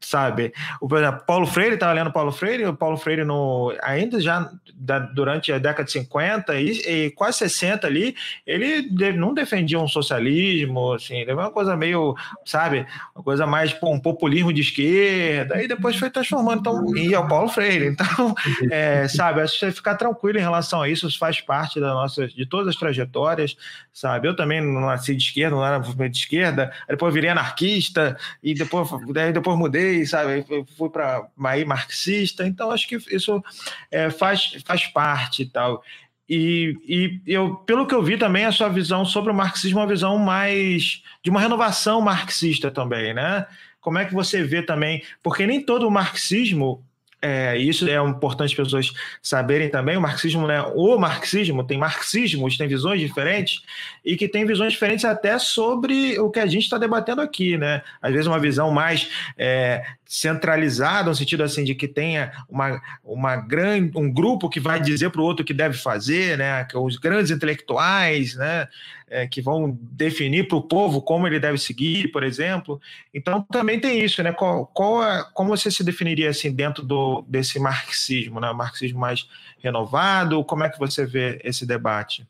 sabe, o por exemplo, Paulo Freire, estava lendo Paulo Freire, o Paulo Freire, no, ainda já da, durante a década de 50 e, e, quase 60 ali, ele não defendia um socialismo, assim, ele uma coisa meio, sabe, uma coisa mais um populismo de esquerda, e depois foi transformando, então, e é o Paulo Freire, então, é, sabe, acho que você ficar tranquilo em relação a isso, isso faz parte da nossa, de todas as trajetórias, sabe, eu também não nasci de esquerda, não era de esquerda, depois virei anarquista, e depois, daí depois mudei, sabe, eu fui para aí marxista, então acho que isso é, faz, faz parte e tal. E, e eu, pelo que eu vi também, a sua visão sobre o marxismo é uma visão mais de uma renovação marxista também, né? Como é que você vê também? Porque nem todo o marxismo é, isso é importante as pessoas saberem também. O marxismo, né? O marxismo tem marxismos, tem visões diferentes e que tem visões diferentes até sobre o que a gente está debatendo aqui, né? Às vezes uma visão mais é, centralizada, no sentido assim de que tenha uma, uma grande, um grupo que vai dizer para o outro o que deve fazer, né? Que os grandes intelectuais, né? É, que vão definir para o povo como ele deve seguir, por exemplo. Então também tem isso, né? Qual, qual é, como você se definiria assim dentro do, desse marxismo, né? O marxismo mais renovado? Como é que você vê esse debate?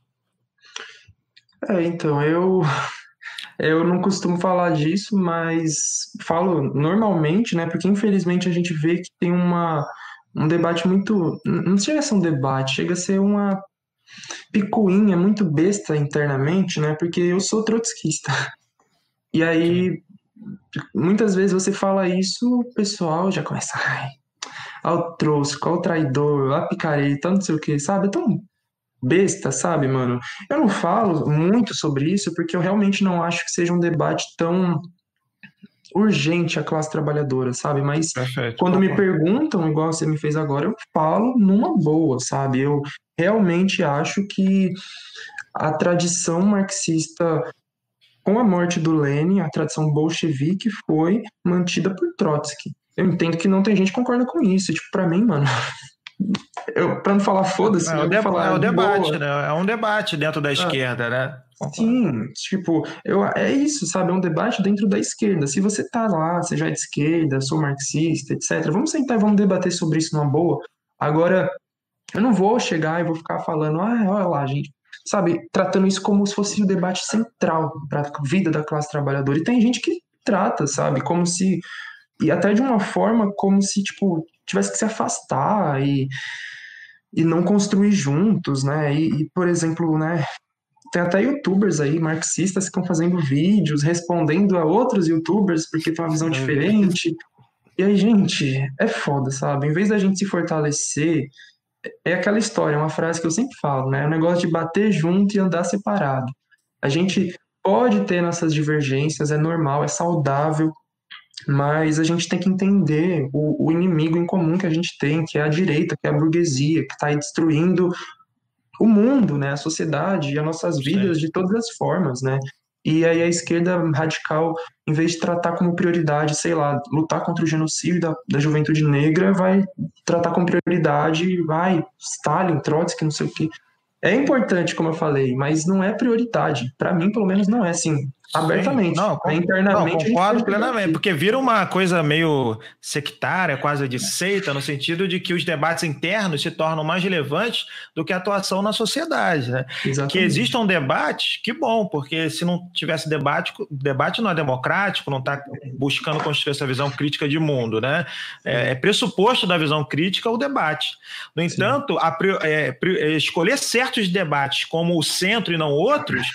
É, então eu eu não costumo falar disso, mas falo normalmente, né? Porque infelizmente a gente vê que tem uma um debate muito. Não chega a ser um debate, chega a ser uma picuinha muito besta internamente, né? Porque eu sou trotskista. E aí, muitas vezes você fala isso, o pessoal já começa, ai, ao qual traidor, a picareta, não sei o que, sabe? É tão besta, sabe, mano? Eu não falo muito sobre isso porque eu realmente não acho que seja um debate tão urgente a classe trabalhadora, sabe? Mas Perfeito, quando me perguntam, igual você me fez agora, eu falo numa boa, sabe? Eu realmente acho que a tradição marxista com a morte do Lenin, a tradição bolchevique foi mantida por Trotsky. Eu entendo que não tem gente que concorda com isso. Tipo, para mim, mano, eu, pra não falar foda-se, é, deba falar, é o debate, boa. né? É um debate dentro da é. esquerda, né? Sim, tipo, eu, é isso, sabe? É um debate dentro da esquerda. Se você tá lá, você já é de esquerda, sou marxista, etc., vamos sentar e vamos debater sobre isso numa boa. Agora, eu não vou chegar e vou ficar falando, ah, olha lá, gente, sabe? Tratando isso como se fosse o debate central para a vida da classe trabalhadora. E tem gente que trata, sabe? Como se. E até de uma forma como se, tipo, tivesse que se afastar e, e não construir juntos, né? E, e, por exemplo, né? Tem até youtubers aí, marxistas, que estão fazendo vídeos respondendo a outros youtubers porque tem uma visão diferente. E aí, gente, é foda, sabe? Em vez da gente se fortalecer, é aquela história, uma frase que eu sempre falo, né? É o negócio de bater junto e andar separado. A gente pode ter nossas divergências, é normal, é saudável, mas a gente tem que entender o, o, inimigo em comum que a gente tem, que é a direita, que é a burguesia, que está destruindo o mundo, né, a sociedade e as nossas vidas de todas as formas, né? E aí a esquerda radical, em vez de tratar como prioridade, sei lá, lutar contra o genocídio da, da juventude negra, vai tratar como prioridade, vai, Stalin, Trotsky, não sei o quê. É importante, como eu falei, mas não é prioridade. Para mim, pelo menos, não é assim. Abertamente. Não, com, internamente. Não, concordo plenamente, porque vira uma coisa meio sectária, quase de seita, no sentido de que os debates internos se tornam mais relevantes do que a atuação na sociedade. Né? Que existam debates, que bom, porque se não tivesse debate, debate não é democrático, não está buscando construir essa visão crítica de mundo. Né? É, é pressuposto da visão crítica o debate. No entanto, a, é, escolher certos debates como o centro e não outros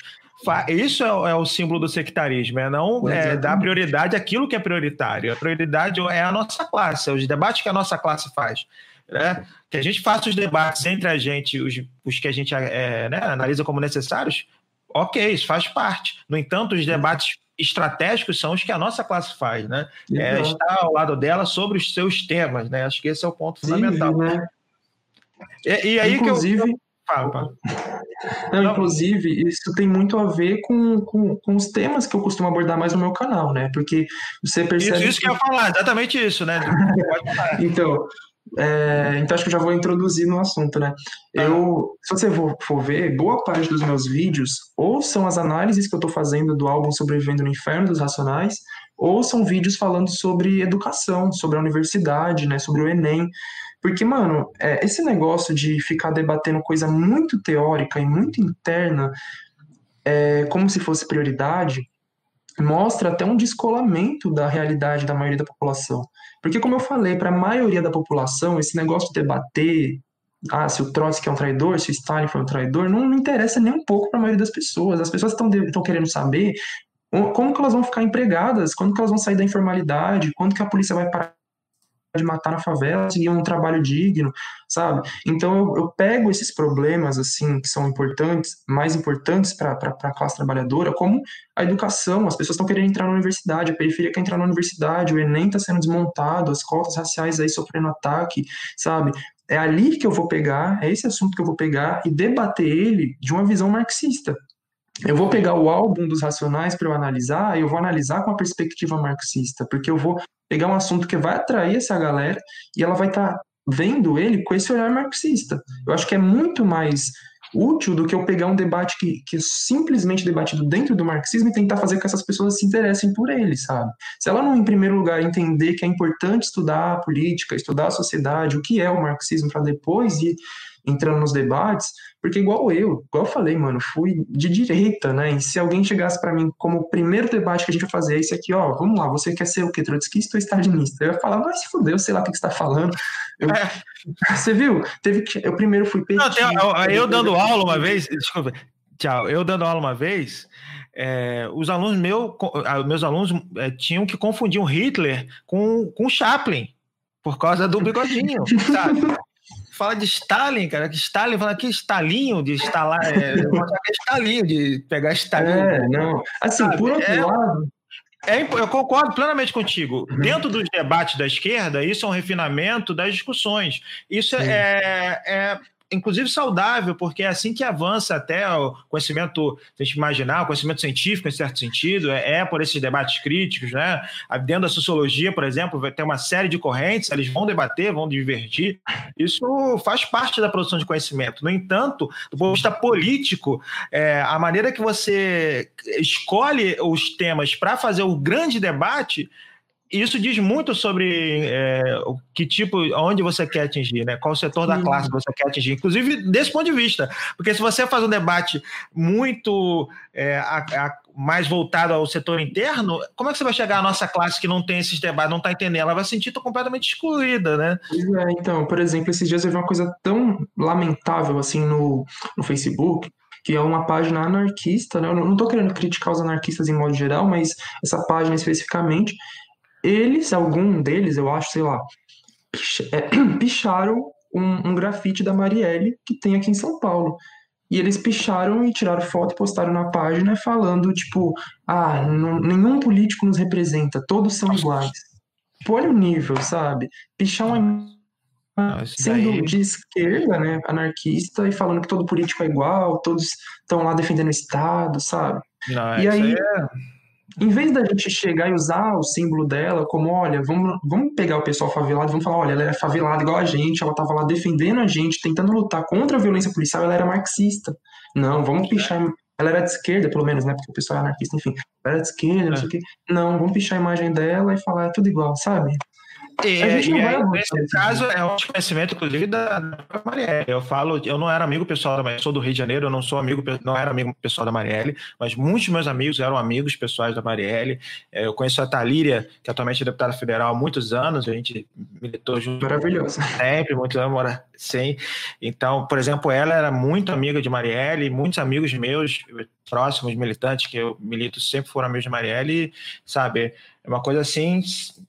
isso é, é, o símbolo do sectarismo, é não é, dar prioridade àquilo que é prioritário. A prioridade é a nossa classe, é os debates que a nossa classe faz. Né? Que a gente faça os debates entre a gente, os, os que a gente é, né, analisa como necessários, ok, isso faz parte. No entanto, os debates estratégicos são os que a nossa classe faz, né? É, estar ao lado dela sobre os seus temas, né? Acho que esse é o ponto Sim, fundamental. Né? E, e aí Inclusive, que eu Não, inclusive, isso tem muito a ver com, com, com, os temas que eu costumo abordar mais no meu canal, né? Porque você percebe. Isso, isso que, que eu ia falar, exatamente isso, né? então, é, então acho que eu já vou introduzir no assunto, né? Tá. Eu, se você for, for, ver, boa parte dos meus vídeos ou são as análises que eu estou fazendo do álbum Sobrevivendo no Inferno dos Racionais, ou são vídeos falando sobre educação, sobre a universidade, né? Sobre o Enem. Porque, mano, é, esse negócio de ficar debatendo coisa muito teórica e muito interna, é, como se fosse prioridade, mostra até um descolamento da realidade da maioria da população. Porque, como eu falei, para a maioria da população, esse negócio de debater ah, se o Trotsky é um traidor, se o Stalin foi um traidor, não, não interessa nem um pouco para a maioria das pessoas. As pessoas estão querendo saber como que elas vão ficar empregadas, quando que elas vão sair da informalidade, quando que a polícia vai parar de matar na favela, seguir um trabalho digno, sabe? Então eu, eu pego esses problemas, assim, que são importantes, mais importantes para a classe trabalhadora, como a educação, as pessoas estão querendo entrar na universidade, a periferia quer entrar na universidade, o Enem está sendo desmontado, as cotas raciais aí sofrendo ataque, sabe? É ali que eu vou pegar, é esse assunto que eu vou pegar e debater ele de uma visão marxista, eu vou pegar o álbum dos Racionais para eu analisar, eu vou analisar com a perspectiva marxista, porque eu vou pegar um assunto que vai atrair essa galera e ela vai estar tá vendo ele com esse olhar marxista. Eu acho que é muito mais útil do que eu pegar um debate que, que é simplesmente debatido dentro do marxismo e tentar fazer com que essas pessoas se interessem por ele, sabe? Se ela não, em primeiro lugar, entender que é importante estudar a política, estudar a sociedade, o que é o marxismo, para depois ir entrando nos debates, porque igual eu, igual eu falei, mano, fui de direita, né? E se alguém chegasse para mim como o primeiro debate que a gente vai fazer é esse aqui, ó, vamos lá, você quer ser o quê? Trotskista ou stalinista? Eu ia falar, vai se fuder, eu sei lá o que, que você tá falando. Eu, é. Você viu? Teve que, eu primeiro fui petista. Não, eu, eu dando aula uma vez, desculpa, tchau, eu dando aula uma vez, é, os alunos meu, meus alunos é, tinham que confundir um Hitler com, com Chaplin por causa do bigodinho, sabe? Fala de Stalin, cara, que Stalin fala que Stalinho, de instalar, é, é Stalinho, de pegar Stalin. É, não. Assim, sabe? por outro é, lado. É, eu concordo plenamente contigo. Uhum. Dentro dos debates da esquerda, isso é um refinamento das discussões. Isso é, é, inclusive saudável, porque é assim que avança até o conhecimento, se a gente imaginar, o conhecimento científico, em certo sentido, é, é, por esses debates críticos, né? Dentro da sociologia, por exemplo, vai ter uma série de correntes, eles vão debater, vão divertir. Isso faz parte da produção de conhecimento. No entanto, do ponto de vista político, é, a maneira que você escolhe os temas para fazer o grande debate isso diz muito sobre é, o que tipo, onde você quer atingir, né? Qual setor da classe você quer atingir, inclusive desse ponto de vista. Porque se você faz um debate muito é, a, a, mais voltado ao setor interno, como é que você vai chegar à nossa classe que não tem esses debates, não está entendendo? Ela vai se sentir completamente excluída, né? É, então, por exemplo, esses dias eu vi uma coisa tão lamentável assim no, no Facebook, que é uma página anarquista, né? Eu não estou querendo criticar os anarquistas em modo geral, mas essa página especificamente, eles, algum deles, eu acho, sei lá, é, picharam um, um grafite da Marielle que tem aqui em São Paulo. E eles picharam e tiraram foto e postaram na página falando, tipo, ah, não, nenhum político nos representa, todos são iguais. Tipo, olha o nível, sabe? Pichar uma sendo daí... de esquerda, né, anarquista, e falando que todo político é igual, todos estão lá defendendo o Estado, sabe? Não, e aí, é em vez da gente chegar e usar o símbolo dela como, olha, vamos, vamos pegar o pessoal favelado, vamos falar, olha, ela era favelada igual a gente, ela estava lá defendendo a gente, tentando lutar contra a violência policial, ela era marxista. Não, vamos pichar ela era de esquerda, pelo menos, né? Porque o pessoal é anarquista, enfim. Ela era de esquerda, não é. sei o quê. Não, vamos pichar a imagem dela e falar, é tudo igual, sabe? E, e aí, nesse caso, é um conhecimento, inclusive, da, Marielle. Eu falo, eu não era amigo pessoal da Marielle, sou do Rio de Janeiro, eu não sou amigo, não era amigo pessoal da Marielle, mas muitos meus amigos eram amigos pessoais da Marielle. É, eu conheço a Talíria, que atualmente é deputada federal há muitos anos, a gente militou junto. Maravilhoso. Sempre, muitos anos, mora sim. Então, por exemplo, ela era muito amiga de Marielle, muitos amigos meus próximos militantes que eu milito sempre foram amigos de Marielle, sabe? É uma coisa assim,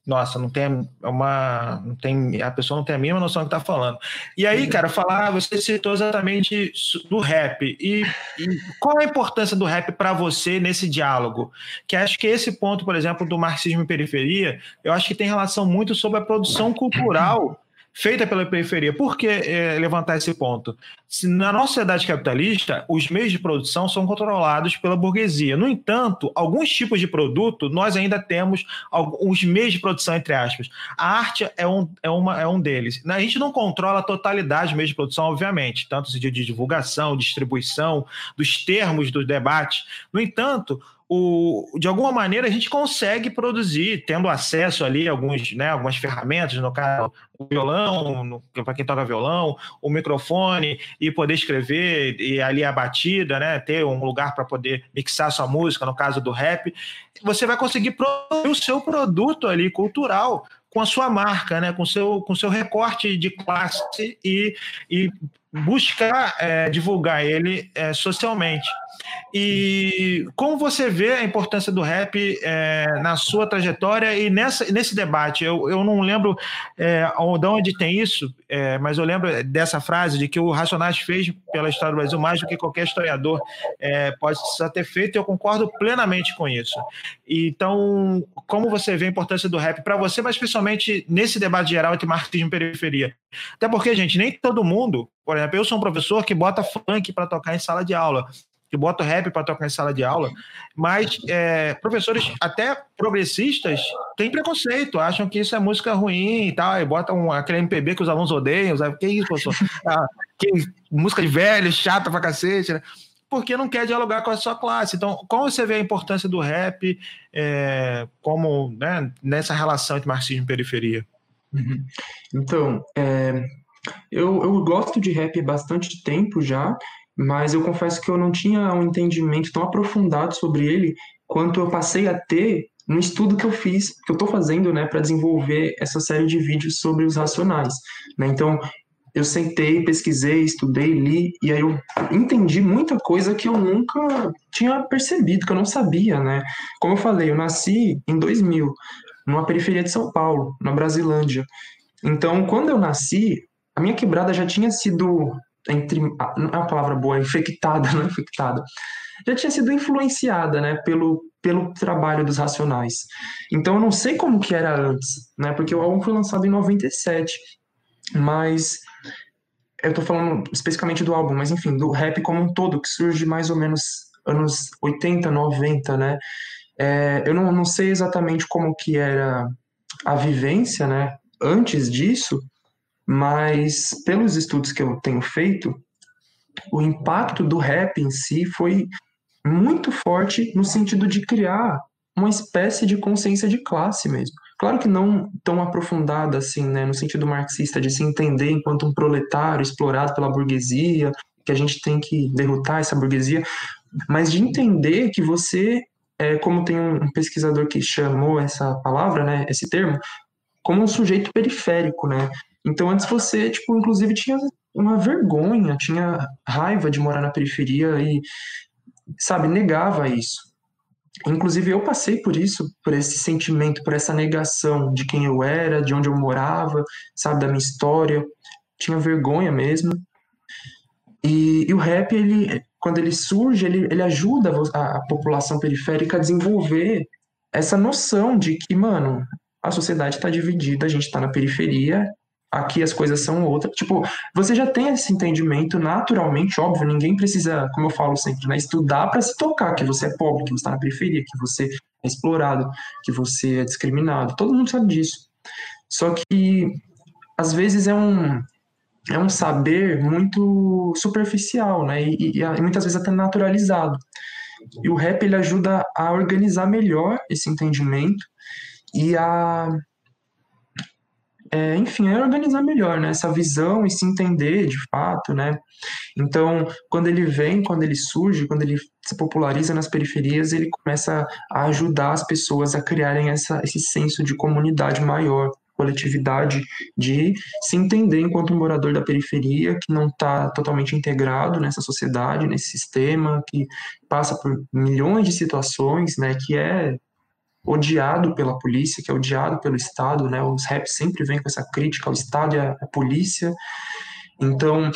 nossa, não tem uma, não tem, a pessoa não tem a mínima noção do que está falando. E aí, uhum. cara, falar, você citou exatamente do rap e, e qual a importância do rap para você nesse diálogo? Que acho que esse ponto, por exemplo, do marxismo e periferia, eu acho que tem relação muito sobre a produção cultural feita pela periferia. Por que é, levantar esse ponto? Se na nossa sociedade capitalista, os meios de produção são controlados pela burguesia. No entanto, alguns tipos de produto, nós ainda temos os meios de produção, entre aspas. A arte é um, é uma, é um deles. A gente não controla a totalidade dos meios de produção, obviamente, tanto no sentido de divulgação, distribuição, dos termos do debate. No entanto, o, de alguma maneira a gente consegue produzir, tendo acesso ali a alguns, né, algumas ferramentas, no caso, o violão, para quem toca violão, o microfone, e poder escrever, e ali a batida, né, ter um lugar para poder mixar sua música, no caso do rap, você vai conseguir produzir o seu produto ali cultural com a sua marca, né, com seu, com seu recorte de classe e, e buscar é, divulgar ele é, socialmente. E como você vê a importância do rap é, na sua trajetória e nessa, nesse debate? Eu, eu não lembro é, de onde tem isso, é, mas eu lembro dessa frase de que o Racionais fez pela história do Brasil mais do que qualquer historiador é, pode ter feito, e eu concordo plenamente com isso. Então, como você vê a importância do rap para você, mas principalmente nesse debate geral entre marxismo e periferia? Até porque, gente, nem todo mundo, por exemplo, eu sou um professor que bota funk para tocar em sala de aula que bota rap para tocar em sala de aula, mas é, professores até progressistas têm preconceito, acham que isso é música ruim e tal, e botam aquele MPB que os alunos odeiam, sabe? Que isso, professor? Ah, que música de velho, chata pra cacete, né? Porque não quer dialogar com a sua classe. Então, como você vê a importância do rap é, como né, nessa relação entre marxismo e periferia? Uhum. Então, é, eu, eu gosto de rap há bastante tempo já, mas eu confesso que eu não tinha um entendimento tão aprofundado sobre ele quanto eu passei a ter no estudo que eu fiz, que eu estou fazendo, né, para desenvolver essa série de vídeos sobre os racionais. Né? Então, eu sentei, pesquisei, estudei, li, e aí eu entendi muita coisa que eu nunca tinha percebido, que eu não sabia, né? Como eu falei, eu nasci em 2000, numa periferia de São Paulo, na Brasilândia. Então, quando eu nasci, a minha quebrada já tinha sido entre não é uma palavra boa, infectada, não é infectada, já tinha sido influenciada, né, pelo, pelo trabalho dos Racionais. Então eu não sei como que era antes, né, porque o álbum foi lançado em 97, mas eu tô falando especificamente do álbum, mas enfim, do rap como um todo, que surge mais ou menos anos 80, 90, né, é, eu não, não sei exatamente como que era a vivência, né, antes disso, mas pelos estudos que eu tenho feito, o impacto do rap em si foi muito forte no sentido de criar uma espécie de consciência de classe mesmo. Claro que não tão aprofundada assim, né, no sentido marxista de se entender enquanto um proletário explorado pela burguesia, que a gente tem que derrotar essa burguesia, mas de entender que você, é, como tem um pesquisador que chamou essa palavra, né, esse termo, como um sujeito periférico, né? Então antes você, tipo, inclusive tinha uma vergonha, tinha raiva de morar na periferia e, sabe, negava isso. Inclusive eu passei por isso, por esse sentimento, por essa negação de quem eu era, de onde eu morava, sabe, da minha história. Tinha vergonha mesmo. E, e o rap, ele, quando ele surge, ele, ele ajuda a, a população periférica a desenvolver essa noção de que, mano, a sociedade está dividida, a gente está na periferia aqui as coisas são outras. Tipo, você já tem esse entendimento naturalmente, óbvio, ninguém precisa, como eu falo sempre, né, estudar para se tocar que você é pobre, que você está na periferia, que você é explorado, que você é discriminado. Todo mundo sabe disso. Só que às vezes é um é um saber muito superficial, né? E, e, e, muitas vezes até naturalizado. E o rap ele ajuda a organizar melhor esse entendimento e a é, enfim, é organizar melhor, né? Essa visão e se entender de fato, né? Então, quando ele vem, quando ele surge, quando ele se populariza nas periferias, ele começa a ajudar as pessoas a criarem essa, esse senso de comunidade maior, coletividade, de se entender enquanto um morador da periferia que não está totalmente integrado nessa sociedade, nesse sistema, que passa por milhões de situações, né? Que é odiado pela polícia, que é odiado pelo Estado, né? Os raps sempre vêm com essa crítica ao Estado e à, polícia. Então,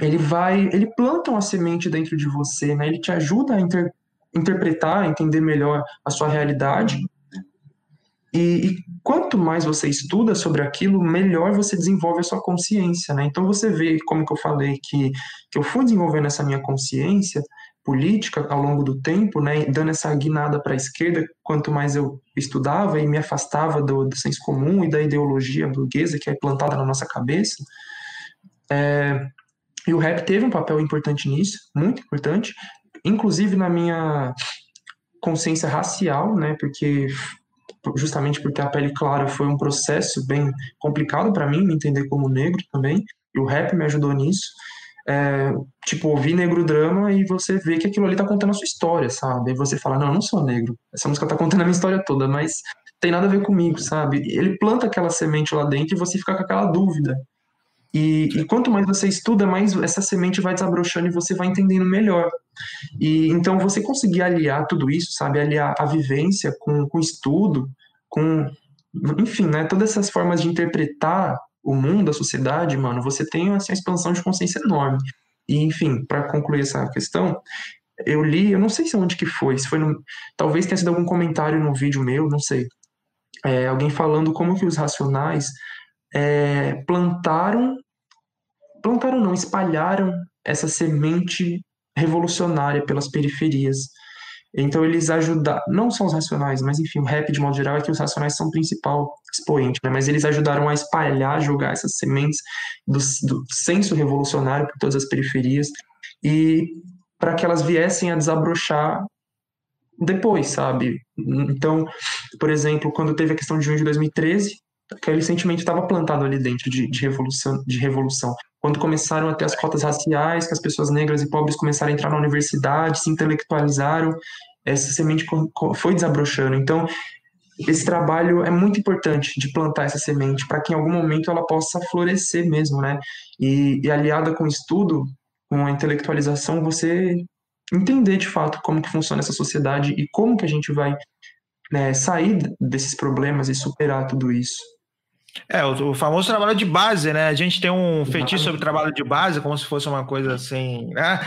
ele vai, ele planta uma semente dentro de você, né? Ele te ajuda a inter, interpretar, a entender melhor a sua realidade. E, e, quanto mais você estuda sobre aquilo, melhor você desenvolve a sua consciência, né? Então você vê, como que eu falei, que, que eu fui desenvolvendo essa minha consciência política ao longo do tempo, né, dando essa guinada para a esquerda, quanto mais eu estudava e me afastava do, do senso comum e da ideologia burguesa que é plantada na nossa cabeça. É, e o rap teve um papel importante nisso, muito importante, inclusive na minha consciência racial, né, porque justamente porque a pele clara foi um processo bem complicado para mim me entender como negro também, e o rap me ajudou nisso é, tipo, ouvir negro drama e você vê que aquilo ali tá contando a sua história, sabe? E você fala, não, eu não sou negro. Essa música tá contando a minha história toda, mas tem nada a ver comigo, sabe? Ele planta aquela semente lá dentro e você fica com aquela dúvida. E, e, quanto mais você estuda, mais essa semente vai desabrochando e você vai entendendo melhor. E então você conseguir aliar tudo isso, sabe, aliar a vivência com o estudo, com, enfim, né, todas essas formas de interpretar o mundo, a sociedade, mano, você tem assim, uma expansão de consciência enorme. E, enfim, para concluir essa questão, eu li, eu não sei se onde que foi, se foi no, talvez tenha sido algum comentário no vídeo meu, não sei. É, alguém falando como que os racionais é, plantaram, plantaram não, espalharam essa semente revolucionária pelas periferias. Então eles ajudaram, não só os Racionais, mas enfim, o rap de modo geral é que os Racionais são o principal expoente, né? mas eles ajudaram a espalhar, jogar essas sementes do, do senso revolucionário por todas as periferias e para que elas viessem a desabrochar depois, sabe? Então, por exemplo, quando teve a questão de junho de 2013, aquele sentimento estava plantado ali dentro de, de, revolução, de revolução. Quando começaram a ter as cotas raciais, que as pessoas negras e pobres começaram a entrar na universidade, se intelectualizaram, essa semente foi desabrochando. Então, esse trabalho é muito importante de plantar essa semente para que em algum momento ela possa florescer mesmo, né? E, e aliada com o estudo, com a intelectualização, você entender de fato como que funciona essa sociedade e como que a gente vai né, sair desses problemas e superar tudo isso. É, o, o, famoso trabalho de base, né? A gente tem um fetiche sobre trabalho de base, como se fosse uma coisa assim, né?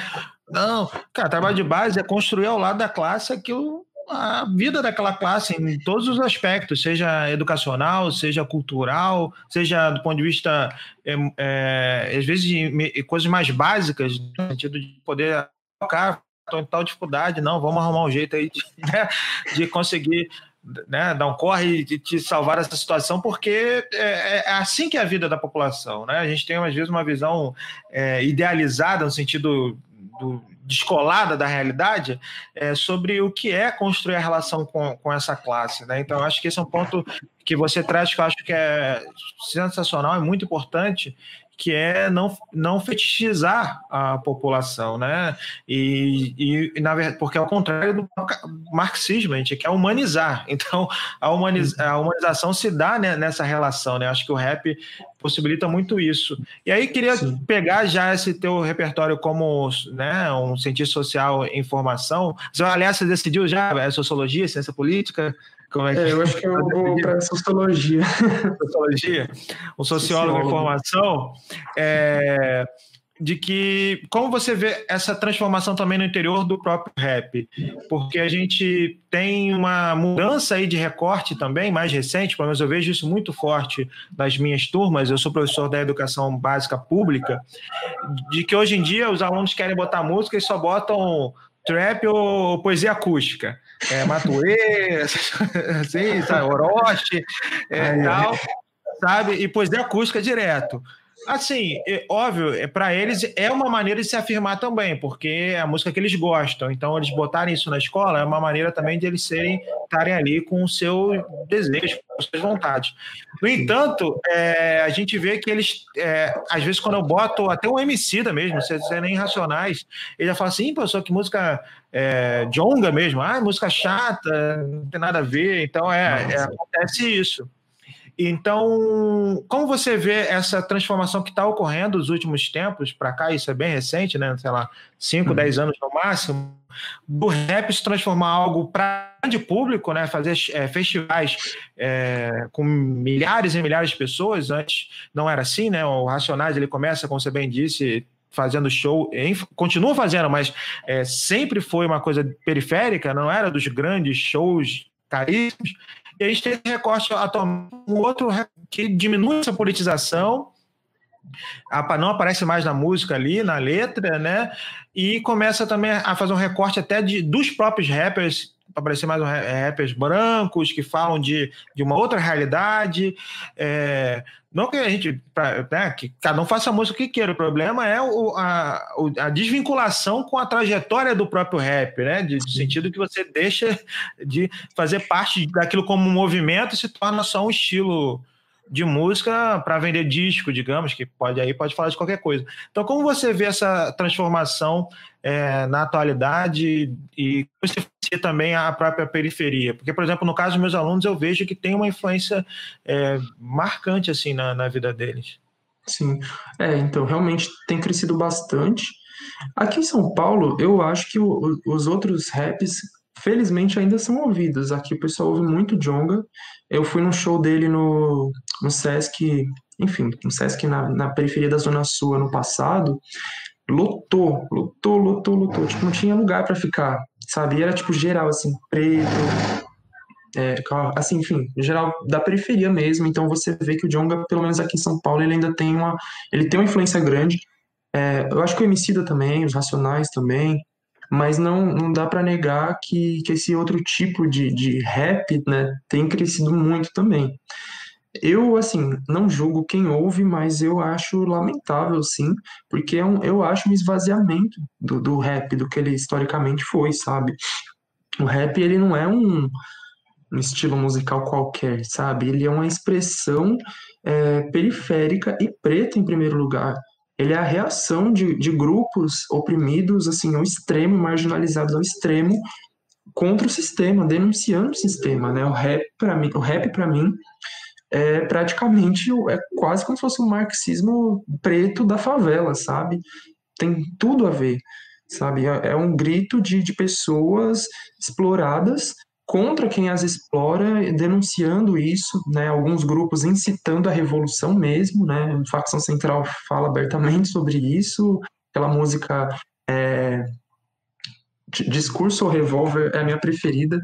Não, cara, trabalho de base é construir ao lado da classe aquilo, a vida daquela classe em todos os aspectos, seja educacional, seja cultural, seja do ponto de vista, é, é, às vezes, de coisas mais básicas, no sentido de poder tocar em tal dificuldade, não, vamos arrumar um jeito aí de, né, de conseguir né, dar um corre e te salvar dessa situação, porque é, é, assim que é a vida da população. Né? A gente tem, às vezes, uma visão é, idealizada, no sentido do, descolada da realidade, é, sobre o que é construir a relação com, com essa classe. Né? Então, acho que esse é um ponto que você traz que eu acho que é sensacional, é muito importante, que é não, não fetichizar a população, né? E, e na verdade, porque é o contrário do marxismo, a gente quer humanizar. Então, a, humaniz, a humanização se dá né, nessa relação, né? Acho que o rap possibilita muito isso. E aí queria Sim. pegar já esse teu repertório como né, um cientista social em formação. Você, aliás, você decidiu já é sociologia, ciência política? Como é que... É, eu acho que eu vou para sociologia. Sociologia? Um sociólogo, em formação. É, de que como você vê essa transformação também no interior do próprio rap, porque a gente tem uma mudança aí de recorte também mais recente, pelo menos eu vejo isso muito forte nas minhas turmas. Eu sou professor da educação básica pública, de que hoje em dia os alunos querem botar música e só botam trap ou poesia acústica é, Matuê, assim, sabe, Orochi, é, tal, sabe? E poesia acústica direto. Assim, é, óbvio, é, para eles é uma maneira de se afirmar também, porque é a música que eles gostam. Então, eles botarem isso na escola é uma maneira também de eles serem estarem ali com o seu desejo, com as suas vontades. No entanto, é, a gente vê que eles, é, às vezes, quando eu boto até um MC da mesmo, se nem racionais, ele já fala assim, professor, que música é, jonga mesmo, ah, música chata, não tem nada a ver. Então, é, é acontece isso. Então, como você vê essa transformação que está ocorrendo nos últimos tempos para cá, isso é bem recente, né? Sei lá, 5, 10 uhum. anos no máximo, do rap se transformar algo para grande público, né? Fazer é, festivais é, com milhares e milhares de pessoas. Antes não era assim, né? O Racionais ele começa, como você bem disse, fazendo show, em, continua fazendo, mas é, sempre foi uma coisa periférica, não era dos grandes shows caríssimos. E a gente tem esse recorte atualmente, um outro que diminui essa politização, não aparece mais na música ali, na letra, né? E começa também a fazer um recorte até de, dos próprios rappers aparecer mais um rappers brancos que falam de, de uma outra realidade. É, não que a gente, pra, né, que cada um faça a música que queira, o problema é o, a, a desvinculação com a trajetória do próprio rap, né? De, de sentido que você deixa de fazer parte daquilo como um movimento e se torna só um estilo de música para vender disco, digamos, que pode aí pode falar de qualquer coisa. Então, como você vê essa transformação é, na atualidade e você vê também a própria periferia? Porque, por exemplo, no caso dos meus alunos, eu vejo que tem uma influência é, marcante assim na, na vida deles. Sim, é, então realmente tem crescido bastante. Aqui em São Paulo, eu acho que o, os outros raps felizmente ainda são ouvidos. Aqui o pessoal ouve muito Jonga. Eu fui num show dele no, no Sesc, enfim, no Sesc na, na periferia da Zona Sul ano passado. Lotou, lotou, lotou, lotou. Tipo, não tinha lugar para ficar, sabe? E era tipo geral, assim, preto, é, assim, enfim, geral da periferia mesmo. Então você vê que o Jonga, pelo menos aqui em São Paulo, ele ainda tem uma, ele tem uma influência grande. É, eu acho que o Emicida também, os Racionais também, mas não, não dá para negar que, que esse outro tipo de, de rap né, tem crescido muito também. Eu, assim, não julgo quem ouve, mas eu acho lamentável, sim, porque é um, eu acho um esvaziamento do, do rap, do que ele historicamente foi, sabe? O rap, ele não é um, um estilo musical qualquer, sabe? Ele é uma expressão é, periférica e preta, em primeiro lugar ele é a reação de, de grupos oprimidos, assim, ao extremo, marginalizados ao extremo, contra o sistema, denunciando o sistema, né? O rap para mim, o rap para mim é praticamente é quase como se fosse um marxismo preto da favela, sabe? Tem tudo a ver, sabe? É, é um grito de, de pessoas exploradas contra quem as explora, denunciando isso, né, alguns grupos incitando a revolução mesmo, né, Facção Central fala abertamente sobre isso, aquela música é, Discurso ou Revolver é a minha preferida.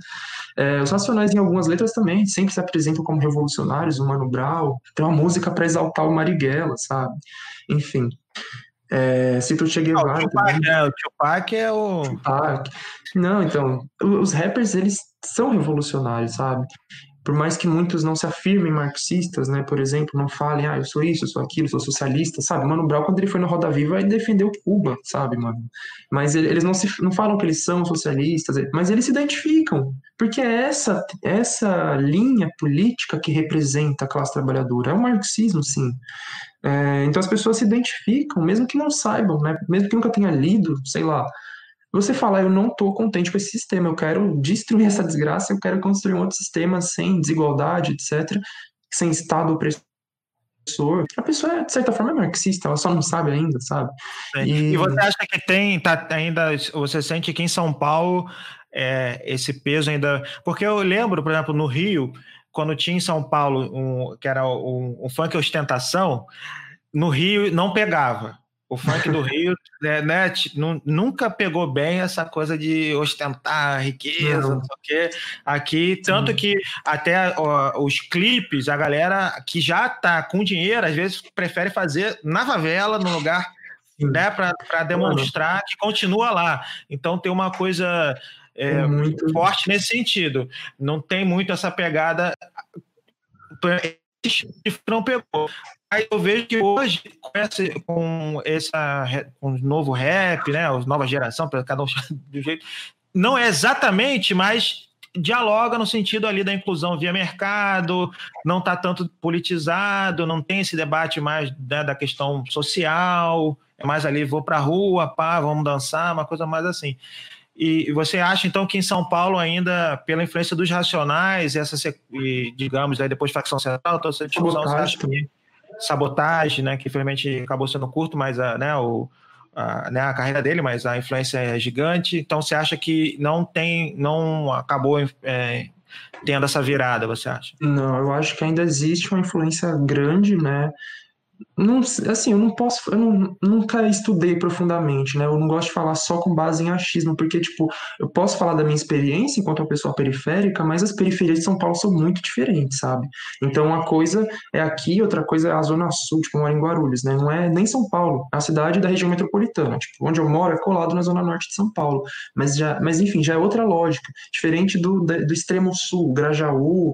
É, os Racionais, em algumas letras também, sempre se apresentam como revolucionários, o Mano Brown, tem uma música para exaltar o Marighella, sabe? Enfim. É, cito Che Guevara. Ah, o Tupac, é, o Tupac é o... Tupac. Não, então, os rappers, eles são revolucionários, sabe? Por mais que muitos não se afirmem marxistas, né? Por exemplo, não falem, ah, eu sou isso, eu sou aquilo, eu sou socialista, sabe? Mano Brown, quando ele foi no Roda Viva, ele defendeu Cuba, sabe, mano? Mas eles não, se, não falam que eles são socialistas, mas eles se identificam, porque é essa, essa linha política que representa a classe trabalhadora. É o marxismo, sim. É, então as pessoas se identificam, mesmo que não saibam, né? Mesmo que nunca tenha lido, sei lá, você fala, eu não estou contente com esse sistema, eu quero destruir essa desgraça, eu quero construir um outro sistema sem desigualdade, etc., sem Estado opressor. A pessoa, de certa forma, é marxista, ela só não sabe ainda, sabe? E... e, você acha que tem, tá, ainda, você sente que em São Paulo é, esse peso ainda. Porque eu lembro, por exemplo, no Rio, quando tinha em São Paulo, um, que era um, um funk ostentação, no Rio não pegava o funk do Rio né, né, nunca pegou bem essa coisa de ostentar riqueza, não, não sei o quê. Aqui, tanto Sim. que até ó, os clipes, a galera que já tá com dinheiro, às vezes prefere fazer na favela, no lugar, né, para demonstrar que continua lá. Então tem uma coisa é, muito... forte nesse sentido. Não tem muito essa pegada não pegou. Aí eu vejo que hoje, com, com, essa, com o novo rap, né, a nova geração, cada um do jeito, não é exatamente, mas dialoga no sentido ali da inclusão via mercado, não está tanto politizado, não tem esse debate mais né, da questão social, é mais ali, vou para a rua, pá, vamos dançar, uma coisa mais assim. E você acha, então, que em São Paulo, ainda, pela influência dos racionais, essa, digamos, aí depois facção central, toda essa discussão, sabotagem, que, sabotagem, né, que infelizmente acabou sendo curto, mas a, né, o, a, né, a carreira dele, mas a influência é gigante. Então, você acha que não tem, não acabou é, tendo essa virada, você acha? Não, eu acho que ainda existe uma influência grande, né, não, assim, eu não posso, eu não, nunca estudei profundamente, né? Eu não gosto de falar só com base em achismo, porque, tipo, eu posso falar da minha experiência enquanto uma pessoa periférica, mas as periferias de São Paulo são muito diferentes, sabe? Então, uma coisa é aqui, outra coisa é a Zona Sul, tipo, eu moro em Guarulhos, né? Não é nem São Paulo, é a cidade da região metropolitana. Tipo, onde eu moro é colado na Zona Norte de São Paulo. Mas, já, mas enfim, já é outra lógica, diferente do, do extremo sul, Grajaú,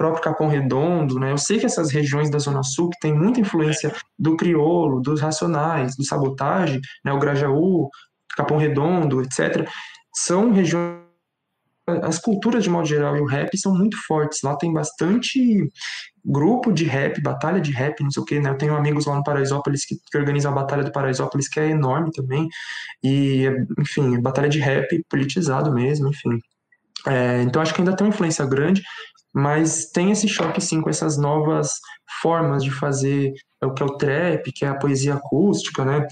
próprio Capão Redondo, né? Eu sei que essas regiões da Zona Sul, que tem muita influência do crioulo, dos racionais, do sabotagem, né? O Grajaú, Capão Redondo, etc., são regiões as culturas de modo geral e o rap são muito fortes. Lá tem bastante grupo de rap, batalha de rap, não sei o que, né? Eu tenho amigos lá no Paraisópolis que, que organizam a Batalha do Paraisópolis, que é enorme também. E, enfim, batalha de rap politizado mesmo, enfim. É, então acho que ainda tem uma influência grande mas tem esse choque sim com essas novas formas de fazer o que é o trap, que é a poesia acústica, né?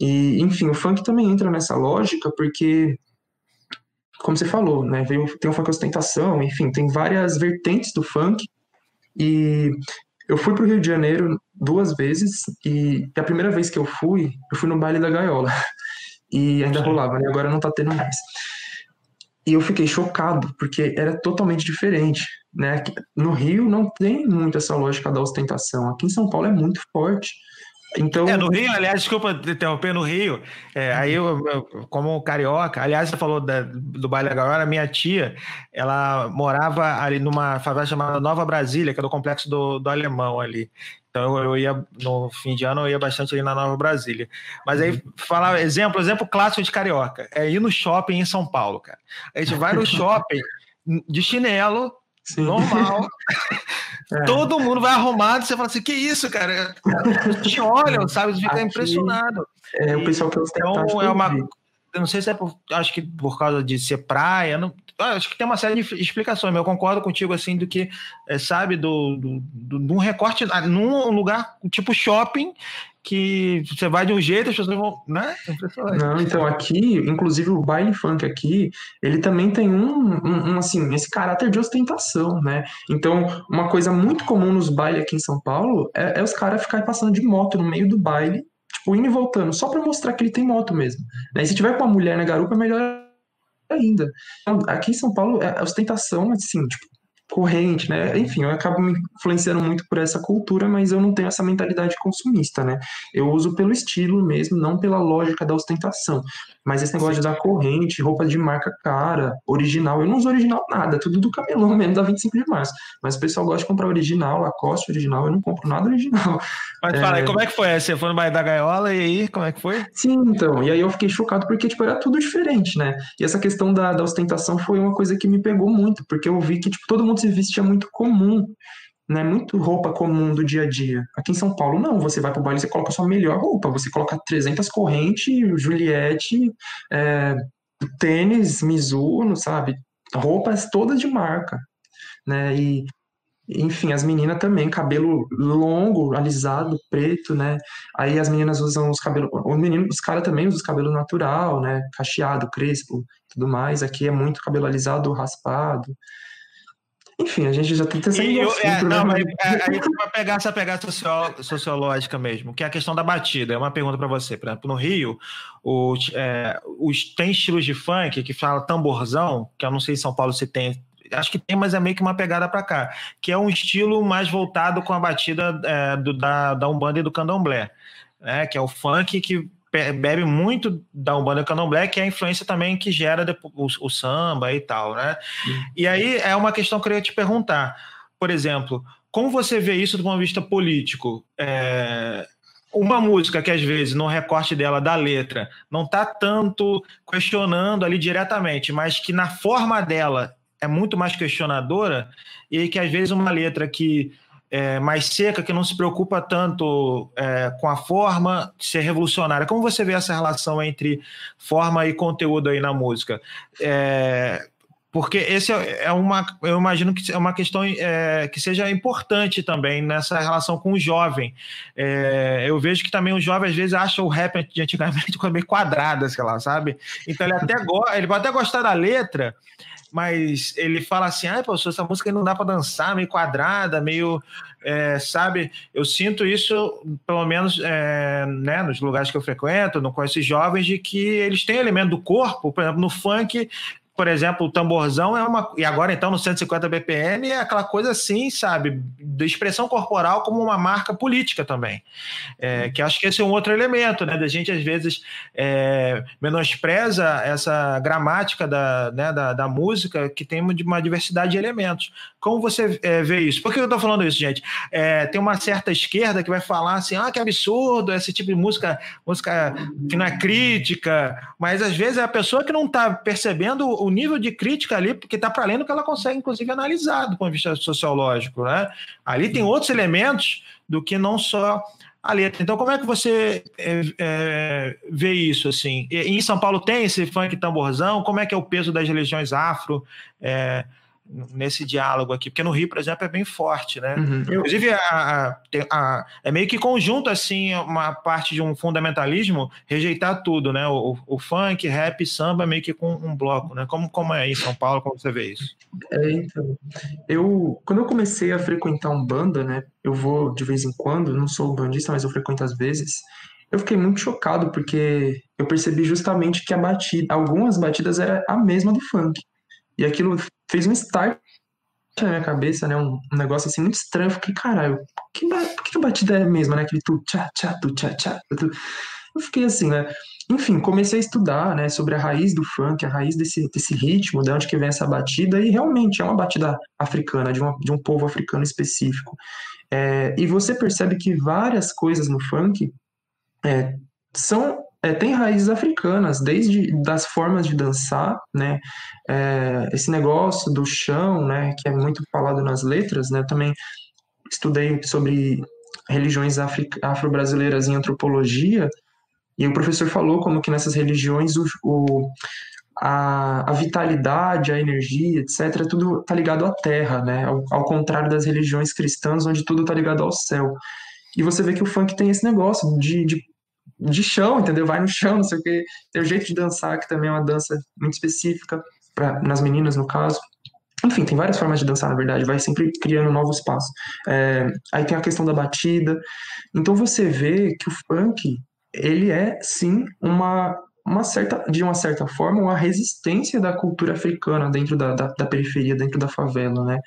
E enfim, o funk também entra nessa lógica porque como você falou, né, veio, tem o funk ostentação, enfim, tem várias vertentes do funk. E eu fui para o Rio de Janeiro duas vezes e a primeira vez que eu fui, eu fui no baile da gaiola. E ainda rolava, né? Agora não tá tendo mais. E eu fiquei chocado, porque era totalmente diferente. Né? No Rio não tem muito essa lógica da ostentação. Aqui em São Paulo é muito forte. Então... É, no Rio, aliás, desculpa interromper, no Rio, é, aí eu, eu, como carioca, aliás, você falou da, do baile agora, minha tia, ela morava ali numa favela chamada Nova Brasília, que é do complexo do, do Alemão ali. Então eu, eu ia, no fim de ano, eu ia bastante ali na Nova Brasília. Mas aí, falar, exemplo, exemplo clássico de carioca, é ir no shopping em São Paulo, cara. A gente vai no shopping de chinelo, Sim. normal. É. Todo mundo vai arrumado, você fala assim, que isso, cara? Te olham, sabe? Fica Aqui, impressionado. É, o pessoal que eu Então, é uma. Eu não sei se é por. Acho que por causa de ser praia. Não, acho que tem uma série de explicações, mas eu concordo contigo, assim, do que, é, sabe, do, do, do, de um recorte, ah, num lugar tipo shopping, que você vai de um jeito, as pessoas vão, né? É Não, então aqui, inclusive o baile funk aqui, ele também tem um, um, um, assim, esse caráter de ostentação, né? Então, uma coisa muito comum nos bailes aqui em São Paulo é, é os caras ficarem passando de moto no meio do baile, tipo, indo e voltando, só para mostrar que ele tem moto mesmo. Né? E se tiver com uma mulher na garupa, é melhor ainda. Então, aqui em São Paulo, é, a ostentação, assim, tipo, corrente, né? Enfim, eu acabo me influenciando muito por essa cultura, mas eu não tenho essa mentalidade consumista, né? Eu uso pelo estilo mesmo, não pela lógica da ostentação. Mas esse negócio de dar corrente, roupa de marca cara, original, eu não uso original nada, tudo do cabelão mesmo, da 25 de março. Mas o pessoal gosta de comprar original, Lacoste original, eu não compro nada original. Mas é... fala aí, como é que foi? Você foi no bairro da Gaiola e aí, como é que foi? Sim, então, e aí eu fiquei chocado porque, tipo, era tudo diferente, né? E essa questão da, da ostentação foi uma coisa que me pegou muito, porque eu vi que, tipo, todo mundo se vestia muito comum né, muito roupa comum do dia a dia. Aqui em São Paulo, não. Você vai pro baile e você coloca a sua melhor roupa. Você coloca 300 correntes, Juliette, é, tênis, Mizuno, sabe? Roupas todas de marca, né? E, enfim, as meninas também, cabelo longo, alisado, preto, né? Aí as meninas usam os cabelos... Os meninos, os caras também usam os cabelos natural, né? Cacheado, crespo, tudo mais. Aqui é muito cabelo alisado, raspado. Enfim, a gente já tem essa é, Não, mas é, aí para pegar essa pegada sociológica mesmo, que é a questão da batida. É uma pergunta para você. Por exemplo, no Rio, o, é, os, tem estilos de funk que fala tamborzão, que eu não sei em São Paulo se tem. Acho que tem, mas é meio que uma pegada para cá, que é um estilo mais voltado com a batida é, do, da, da Umbanda e do Candomblé, né? que é o funk que bebe muito da Umbanda Candomblé, que é a influência também que gera o, o samba e tal, né? Uhum. E aí é uma questão que eu queria te perguntar. Por exemplo, como você vê isso do ponto de vista político? É, uma música que às vezes no recorte dela da letra não está tanto questionando ali diretamente, mas que na forma dela é muito mais questionadora e que às vezes uma letra que é mais seca, que não se preocupa tanto é, com a forma de ser revolucionária. Como você vê essa relação entre forma e conteúdo aí na música? É, porque esse é, é uma, eu imagino que é uma questão é, que seja importante também nessa relação com o jovem. É, eu vejo que também o jovem às vezes acha o rap de antigamente meio quadrada, sei lá, sabe? Então ele até ele pode até gostar da letra, mas ele fala assim: ah, pô, essa música não dá para dançar, meio quadrada, meio. É, sabe? Eu sinto isso, pelo menos é, né, nos lugares que eu frequento, com esses jovens, de que eles têm elemento do corpo, por exemplo, no funk, por exemplo, o tamborzão é uma. E agora, então, no 150 BPM, é aquela coisa assim, sabe? Da expressão corporal como uma marca política também. É, que acho que esse é um outro elemento, né? Da gente, às vezes, é, menospreza essa gramática da, né, da, da, música que tem uma diversidade de elementos. Como você é, vê isso? Por que eu estou falando isso, gente? É, tem uma certa esquerda que vai falar assim: ah, que absurdo, esse tipo de música, música que não é crítica, mas às vezes é a pessoa que não está percebendo o nível de crítica ali, porque está para além do que ela consegue, inclusive, analisar do ponto de vista sociológico. Né? Ali tem outros elementos do que não só a letra. Então, como é que você é, é, vê isso? assim? E, em São Paulo tem esse funk tamborzão? Como é que é o peso das religiões afro? É, nesse diálogo aqui, porque no Rio, por exemplo, é bem forte, né? Uhum. Inclusive, a, a, a, é meio que conjunto, assim, uma parte de um fundamentalismo, rejeitar tudo, né? O, o funk, rap, samba, meio que com um bloco, né? Como, como é aí em São Paulo, como você vê isso? É, então, eu, quando eu comecei a frequentar um banda, né? Eu vou de vez em quando, não sou bandista, mas eu frequento às vezes, eu fiquei muito chocado, porque eu percebi justamente que a batida, algumas batidas era a mesma do funk. E aquilo fez um start na minha cabeça, né? Um, negócio assim muito estranho. Eu fiquei, caralho, que, que batida é a mesma, né? Aquele tu tchá, tchá, tu tchá, tchá. Tu... Eu fiquei assim, né? Enfim, comecei a estudar, né, sobre a raiz do funk, a raiz desse, desse ritmo, de onde que vem essa batida, e realmente é uma batida africana, de, uma, de um povo africano específico. É, e você percebe que várias coisas no funk é, são é, tem raízes africanas, desde das formas de dançar, né, é, esse negócio do chão, né, que é muito falado nas letras, né, também estudei sobre religiões afro-brasileiras em antropologia, e o professor falou como que nessas religiões o, o a, a, vitalidade, a energia, etc., tudo está ligado à terra, né, ao, ao contrário das religiões cristãs, onde tudo está ligado ao céu. E você vê que o funk tem esse negócio de, de de chão, entendeu? Vai no chão, não sei o quê. Tem o jeito de dançar, que também é uma dança muito específica, pra, nas meninas, no caso. Enfim, tem várias formas de dançar, na verdade, vai sempre criando novos passos. É, aí tem a questão da batida. Então você vê que o funk, ele é, sim, uma, uma certa, de uma certa forma, uma resistência da cultura africana dentro da, da, da periferia, dentro da favela, né?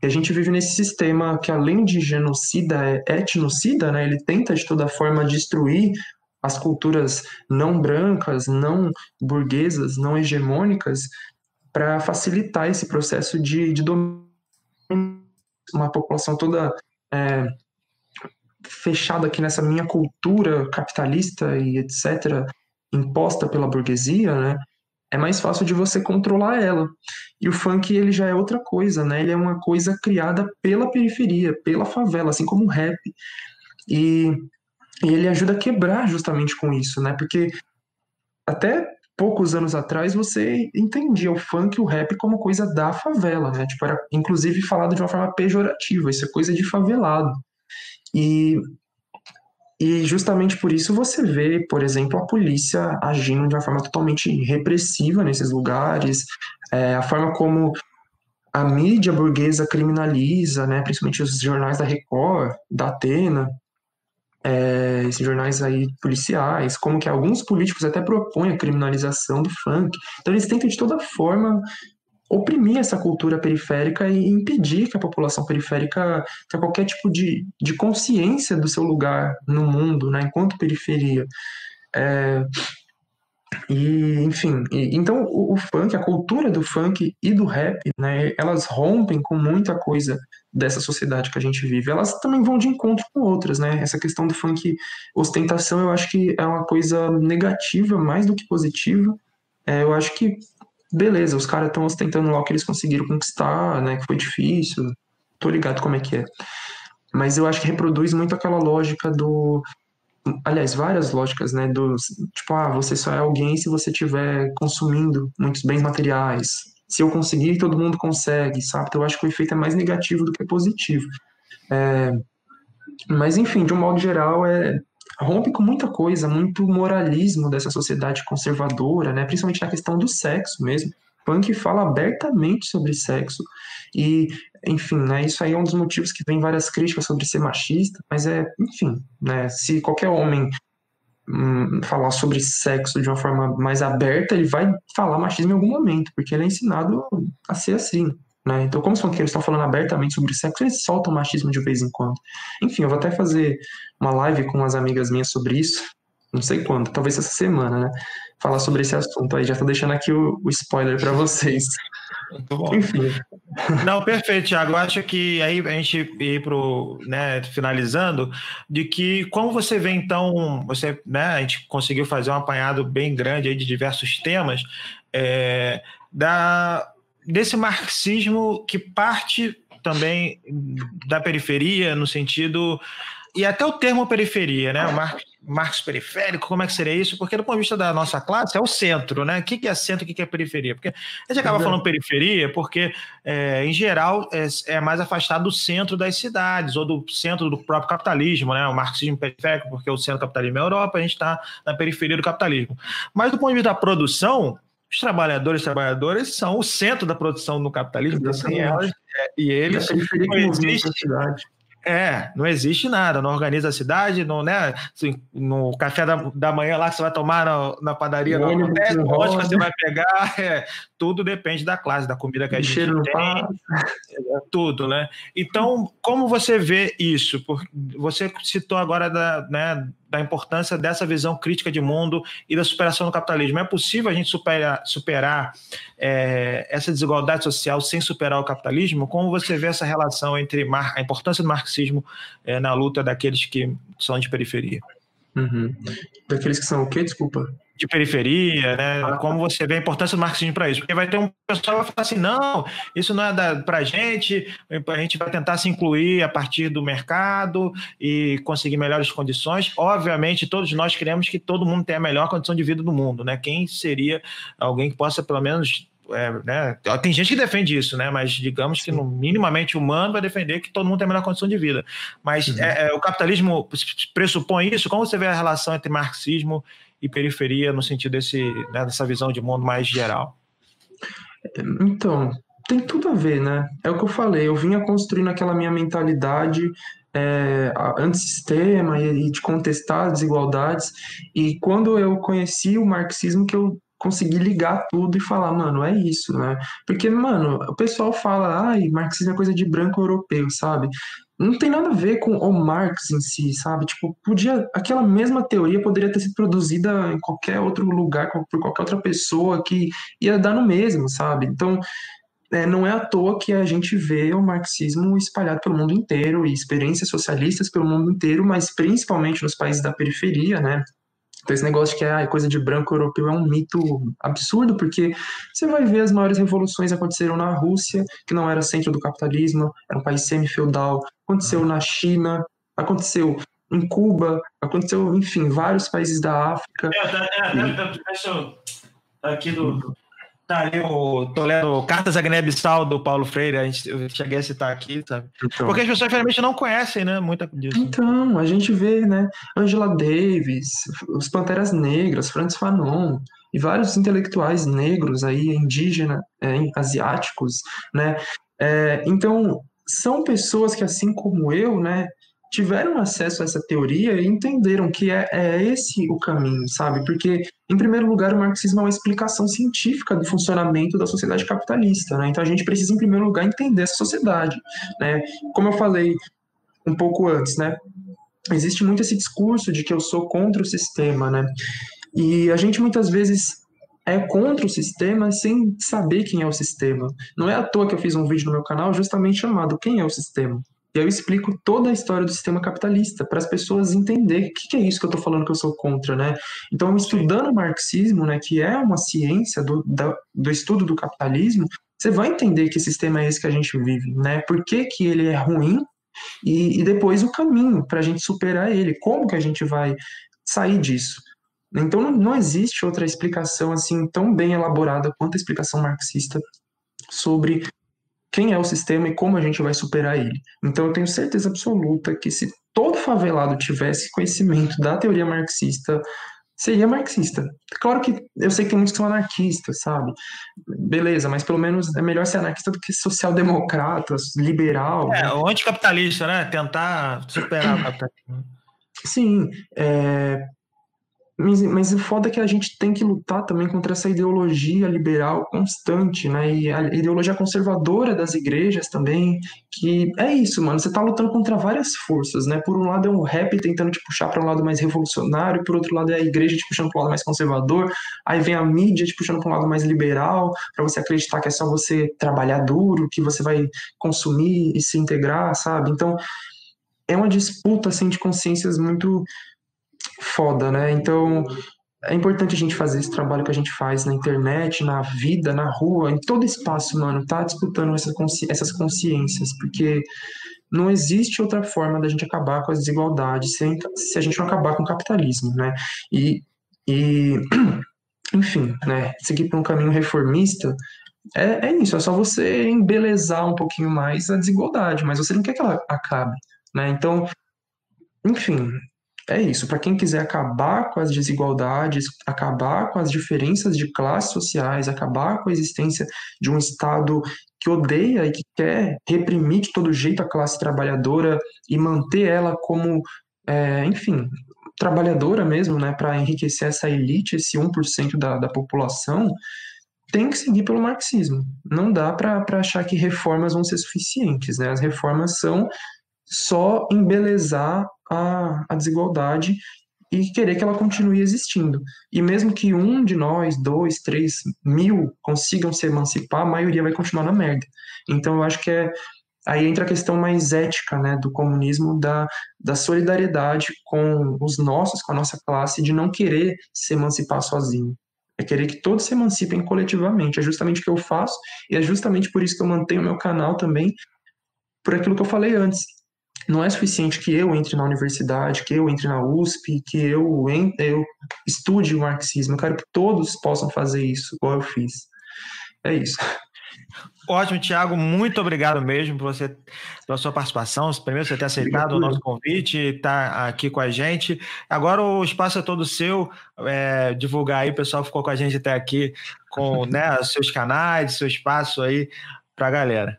E a gente vive nesse sistema que, além de genocida, é etnocida, né? Ele tenta, de toda forma, destruir as culturas não brancas, não burguesas, não hegemônicas, para facilitar esse processo de, de domínio. Uma população toda é, fechada aqui nessa minha cultura capitalista e etc., imposta pela burguesia, né? É mais fácil de você controlar ela. E o funk, ele já é outra coisa, né? Ele é uma coisa criada pela periferia, pela favela, assim como o rap. E e ele ajuda a quebrar justamente com isso, né? Porque até poucos anos atrás você entendia o funk e o rap como coisa da favela, né? Tipo, era inclusive falado de uma forma pejorativa, isso é coisa de favelado. E, e justamente por isso você vê, por exemplo, a polícia agindo de uma forma totalmente repressiva nesses lugares, é, a forma como a mídia burguesa criminaliza, né, principalmente os jornais da Record, da Atena, é, esses jornais aí policiais, como que alguns políticos até propõem a criminalização do funk. Então eles tentam de toda forma oprimir essa cultura periférica e impedir que a população periférica tenha qualquer tipo de, de consciência do seu lugar no mundo, né, enquanto periferia. É, E, enfim, e, então o, o, funk, a cultura do funk e do rap, né, elas rompem com muita coisa dessa sociedade que a gente vive. Elas também vão de encontro com outras, né? Essa questão do funk ostentação, eu acho que é uma coisa negativa mais do que positiva. É, eu acho que, beleza, os caras estão ostentando lá o que eles conseguiram conquistar, né, que foi difícil, tô ligado como é que é. Mas eu acho que reproduz muito aquela lógica do aliás, várias lógicas, né, dos, tipo, ah, você só é alguém se você estiver consumindo muitos bens materiais. Se eu conseguir, todo mundo consegue, sabe? Então eu acho que o efeito é mais negativo do que positivo. É, mas, enfim, de um modo geral, é, rompe com muita coisa, muito moralismo dessa sociedade conservadora, né, principalmente na questão do sexo mesmo. Punk fala abertamente sobre sexo e, enfim, né, isso aí é um dos motivos que vem várias críticas sobre ser machista, mas é, enfim, né, se qualquer homem hum, falar sobre sexo de uma forma mais aberta, ele vai falar machismo em algum momento, porque ele é ensinado a ser assim. Né? Então, como são que eles estão falando abertamente sobre sexo, eles soltam machismo de vez em quando. Enfim, eu vou até fazer uma live com umas amigas minhas sobre isso, não sei quando, talvez essa semana, né? Falar sobre esse assunto aí. Já tô deixando aqui o, o spoiler para vocês. Muito bom. Enfim. Não, perfeito, Thiago. Eu acho que aí a gente ir pro, né, finalizando, de que como você vê então, você, né, a gente conseguiu fazer um apanhado bem grande aí de diversos temas, é, da, desse marxismo que parte também da periferia, no sentido e até o termo periferia, né? O Marx, Marx periférico, como é que seria isso? Porque do ponto de vista da nossa classe, é o centro, né? O que é centro, o que é periferia? Porque a gente acaba uhum. falando periferia porque, é, em geral, é, é, mais afastado do centro das cidades ou do centro do próprio capitalismo, né? O marxismo periférico, porque o centro do capitalismo é a Europa, a gente está na periferia do capitalismo. Mas do ponto de vista da produção, os trabalhadores e trabalhadoras são o centro da produção no capitalismo, assim, elas, é, e eles. E a periferia que existe, cidade. É, não existe nada, não organiza a cidade, não, né? Assim, no café da, da manhã lá que você vai tomar na, na padaria, não acontece, onde você vai pegar, é, tudo depende da classe, da comida que a gente tem, é, tudo, né? Então, como você vê isso? Você citou agora da, né, da importância dessa visão crítica de mundo e da superação do capitalismo. É possível a gente superar, superar é, essa desigualdade social sem superar o capitalismo? Como você vê essa relação entre a importância do marxismo é, na luta daqueles que são de periferia? Uhum. Daqueles que são o quê? Desculpa de periferia, né? Ah. Como você vê a importância do marketing para isso? Porque vai ter um pessoal que vai falar assim: não, isso não é para a gente, a gente vai tentar se incluir a partir do mercado e conseguir melhores condições. Obviamente, todos nós queremos que todo mundo tenha a melhor condição de vida do mundo, né? Quem seria alguém que possa, pelo menos, é, né? Tem gente que defende isso, né? Mas digamos que no minimamente humano vai defender que todo mundo tem a melhor condição de vida. Mas uhum. é, é, o capitalismo pressupõe isso. Como você vê a relação entre marxismo e periferia no sentido desse, né, dessa visão de mundo mais geral? Então, tem tudo a ver, né? É o que eu falei, eu vinha construindo aquela minha mentalidade é, antissistema e, e de contestar desigualdades, e quando eu conheci o marxismo que eu consegui ligar tudo e falar, mano, é isso, né? Porque, mano, o pessoal fala, ai, marxismo é coisa de branco europeu, sabe? não tem nada a ver com o Marx em si, sabe? Tipo, podia aquela mesma teoria poderia ter sido produzida em qualquer outro lugar por qualquer outra pessoa que ia dar no mesmo, sabe? Então, é, não é à toa que a gente vê o marxismo espalhado pelo mundo inteiro e experiências socialistas pelo mundo inteiro, mas principalmente nos países da periferia, né? Então, esse negócio de que ah, é coisa de branco europeu é um mito absurdo, porque você vai ver as maiores revoluções aconteceram na Rússia, que não era centro do capitalismo, era um país semi-feudal, aconteceu na China, aconteceu em Cuba, aconteceu, enfim, vários países da África. É, é, é, é eu. Aqui do, Tá ali o, tô lendo Cartas à Guiné-Bissau do Paulo Freire, a gente, eu cheguei a citar aqui, sabe? Então, Porque as pessoas realmente não conhecem, né? Muita disso. Então, a gente vê, né? Angela Davis, os Panteras Negras, Francis Fanon, e vários intelectuais negros aí, indígenas, é, asiáticos, né? É, então, são pessoas que, assim como eu, né, tiveram acesso a essa teoria e entenderam que é, é esse o caminho, sabe? Porque, em primeiro lugar, o marxismo é uma explicação científica do funcionamento da sociedade capitalista, né? Então a gente precisa, em primeiro lugar, entender essa sociedade, né? Como eu falei um pouco antes, né? Existe muito esse discurso de que eu sou contra o sistema, né? E a gente muitas vezes é contra o sistema sem saber quem é o sistema. Não é à toa que eu fiz um vídeo no meu canal justamente chamado Quem é o Sistema? E eu explico toda a história do sistema capitalista para as pessoas entenderem o que, que, é isso que eu estou falando que eu sou contra, né? Então, estudando o marxismo, né, que é uma ciência do, da, do estudo do capitalismo, você vai entender que sistema é esse que a gente vive, né? Por que, que ele é ruim e, e depois o caminho para a gente superar ele, como que a gente vai sair disso. Então, não, não existe outra explicação assim tão bem elaborada quanto a explicação marxista sobre quem é o sistema e como a gente vai superar ele. Então eu tenho certeza absoluta que se todo favelado tivesse conhecimento da teoria marxista, seria marxista. Claro que eu sei que tem muitos que são anarquistas, sabe? Beleza, mas pelo menos é melhor ser anarquista do que social-democrata, liberal. É, né? o anticapitalista, né? Tentar superar o capitalismo. Sim, é, mas, o foda é que a gente tem que lutar também contra essa ideologia liberal constante, né? E a ideologia conservadora das igrejas também, que é isso, mano. Você tá lutando contra várias forças, né? Por um lado é o rap tentando te puxar para um lado mais revolucionário, por outro lado é a igreja te puxando para um lado mais conservador, aí vem a mídia te puxando para um lado mais liberal, para você acreditar que é só você trabalhar duro, que você vai consumir e se integrar, sabe? Então, é uma disputa assim de consciências muito foda, né? Então é importante a gente fazer esse trabalho que a gente faz na internet, na vida, na rua, em todo espaço, mano, tá disputando essa consci essas consciências, porque não existe outra forma da gente acabar com as desigualdades sem, se a gente não acabar com o capitalismo, né? E, e enfim, né, seguir por um caminho reformista é, é isso, é só você embelezar um pouquinho mais a desigualdade, mas você não quer que ela acabe, né? Então, enfim, é isso. Para quem quiser acabar com as desigualdades, acabar com as diferenças de classes sociais, acabar com a existência de um Estado que odeia e que quer reprimir de todo jeito a classe trabalhadora e manter ela como, é, enfim, trabalhadora mesmo, né, para enriquecer essa elite, esse 1% da, da população, tem que seguir pelo marxismo. Não dá para achar que reformas vão ser suficientes. Né? As reformas são só embelezar a, a desigualdade e querer que ela continue existindo. E mesmo que um de nós, dois, três, mil consigam se emancipar, a maioria vai continuar na merda. Então eu acho que é aí entra a questão mais ética, né, do comunismo, da, da solidariedade com os nossos, com a nossa classe, de não querer se emancipar sozinho. É querer que todos se emancipem coletivamente. É justamente o que eu faço e é justamente por isso que eu mantenho meu canal também, por aquilo que eu falei antes não é suficiente que eu entre na universidade, que eu entre na USP, que eu, eu estude o marxismo. Eu quero que todos possam fazer isso, igual eu fiz. É isso. Ótimo, Tiago, muito obrigado mesmo por você, pela sua participação. Primeiro, você ter aceitado obrigado. o nosso convite e estar tá aqui com a gente. Agora o espaço é todo seu. É, divulgar aí, o pessoal ficou com a gente até aqui com né, seus canais, seu espaço aí para a galera.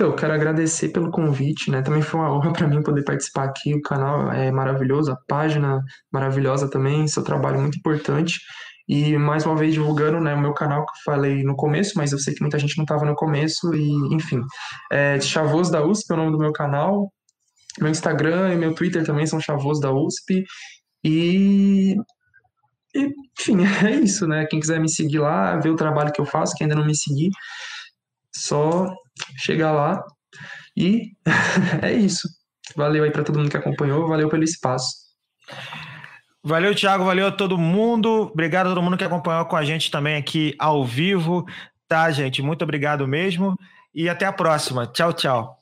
Então, eu quero agradecer pelo convite, né? Também foi uma honra para mim poder participar aqui. O canal é maravilhoso, a página maravilhosa também, seu trabalho muito importante. E mais uma vez divulgando né, o meu canal que eu falei no começo, mas eu sei que muita gente não estava no começo, e enfim. É, Chavoso da USP é o nome do meu canal. Meu Instagram e meu Twitter também são Chavoso da USP. E e, enfim, é isso, né? Quem quiser me seguir lá, ver o trabalho que eu faço, quem ainda não me seguir, só chegar lá e é isso. Valeu aí para todo mundo que acompanhou, valeu pelo espaço. Valeu, Thiago, valeu a todo mundo. Obrigado a todo mundo que acompanhou com a gente também aqui ao vivo. Tá, gente? Muito obrigado mesmo. E até a próxima. Tchau, tchau.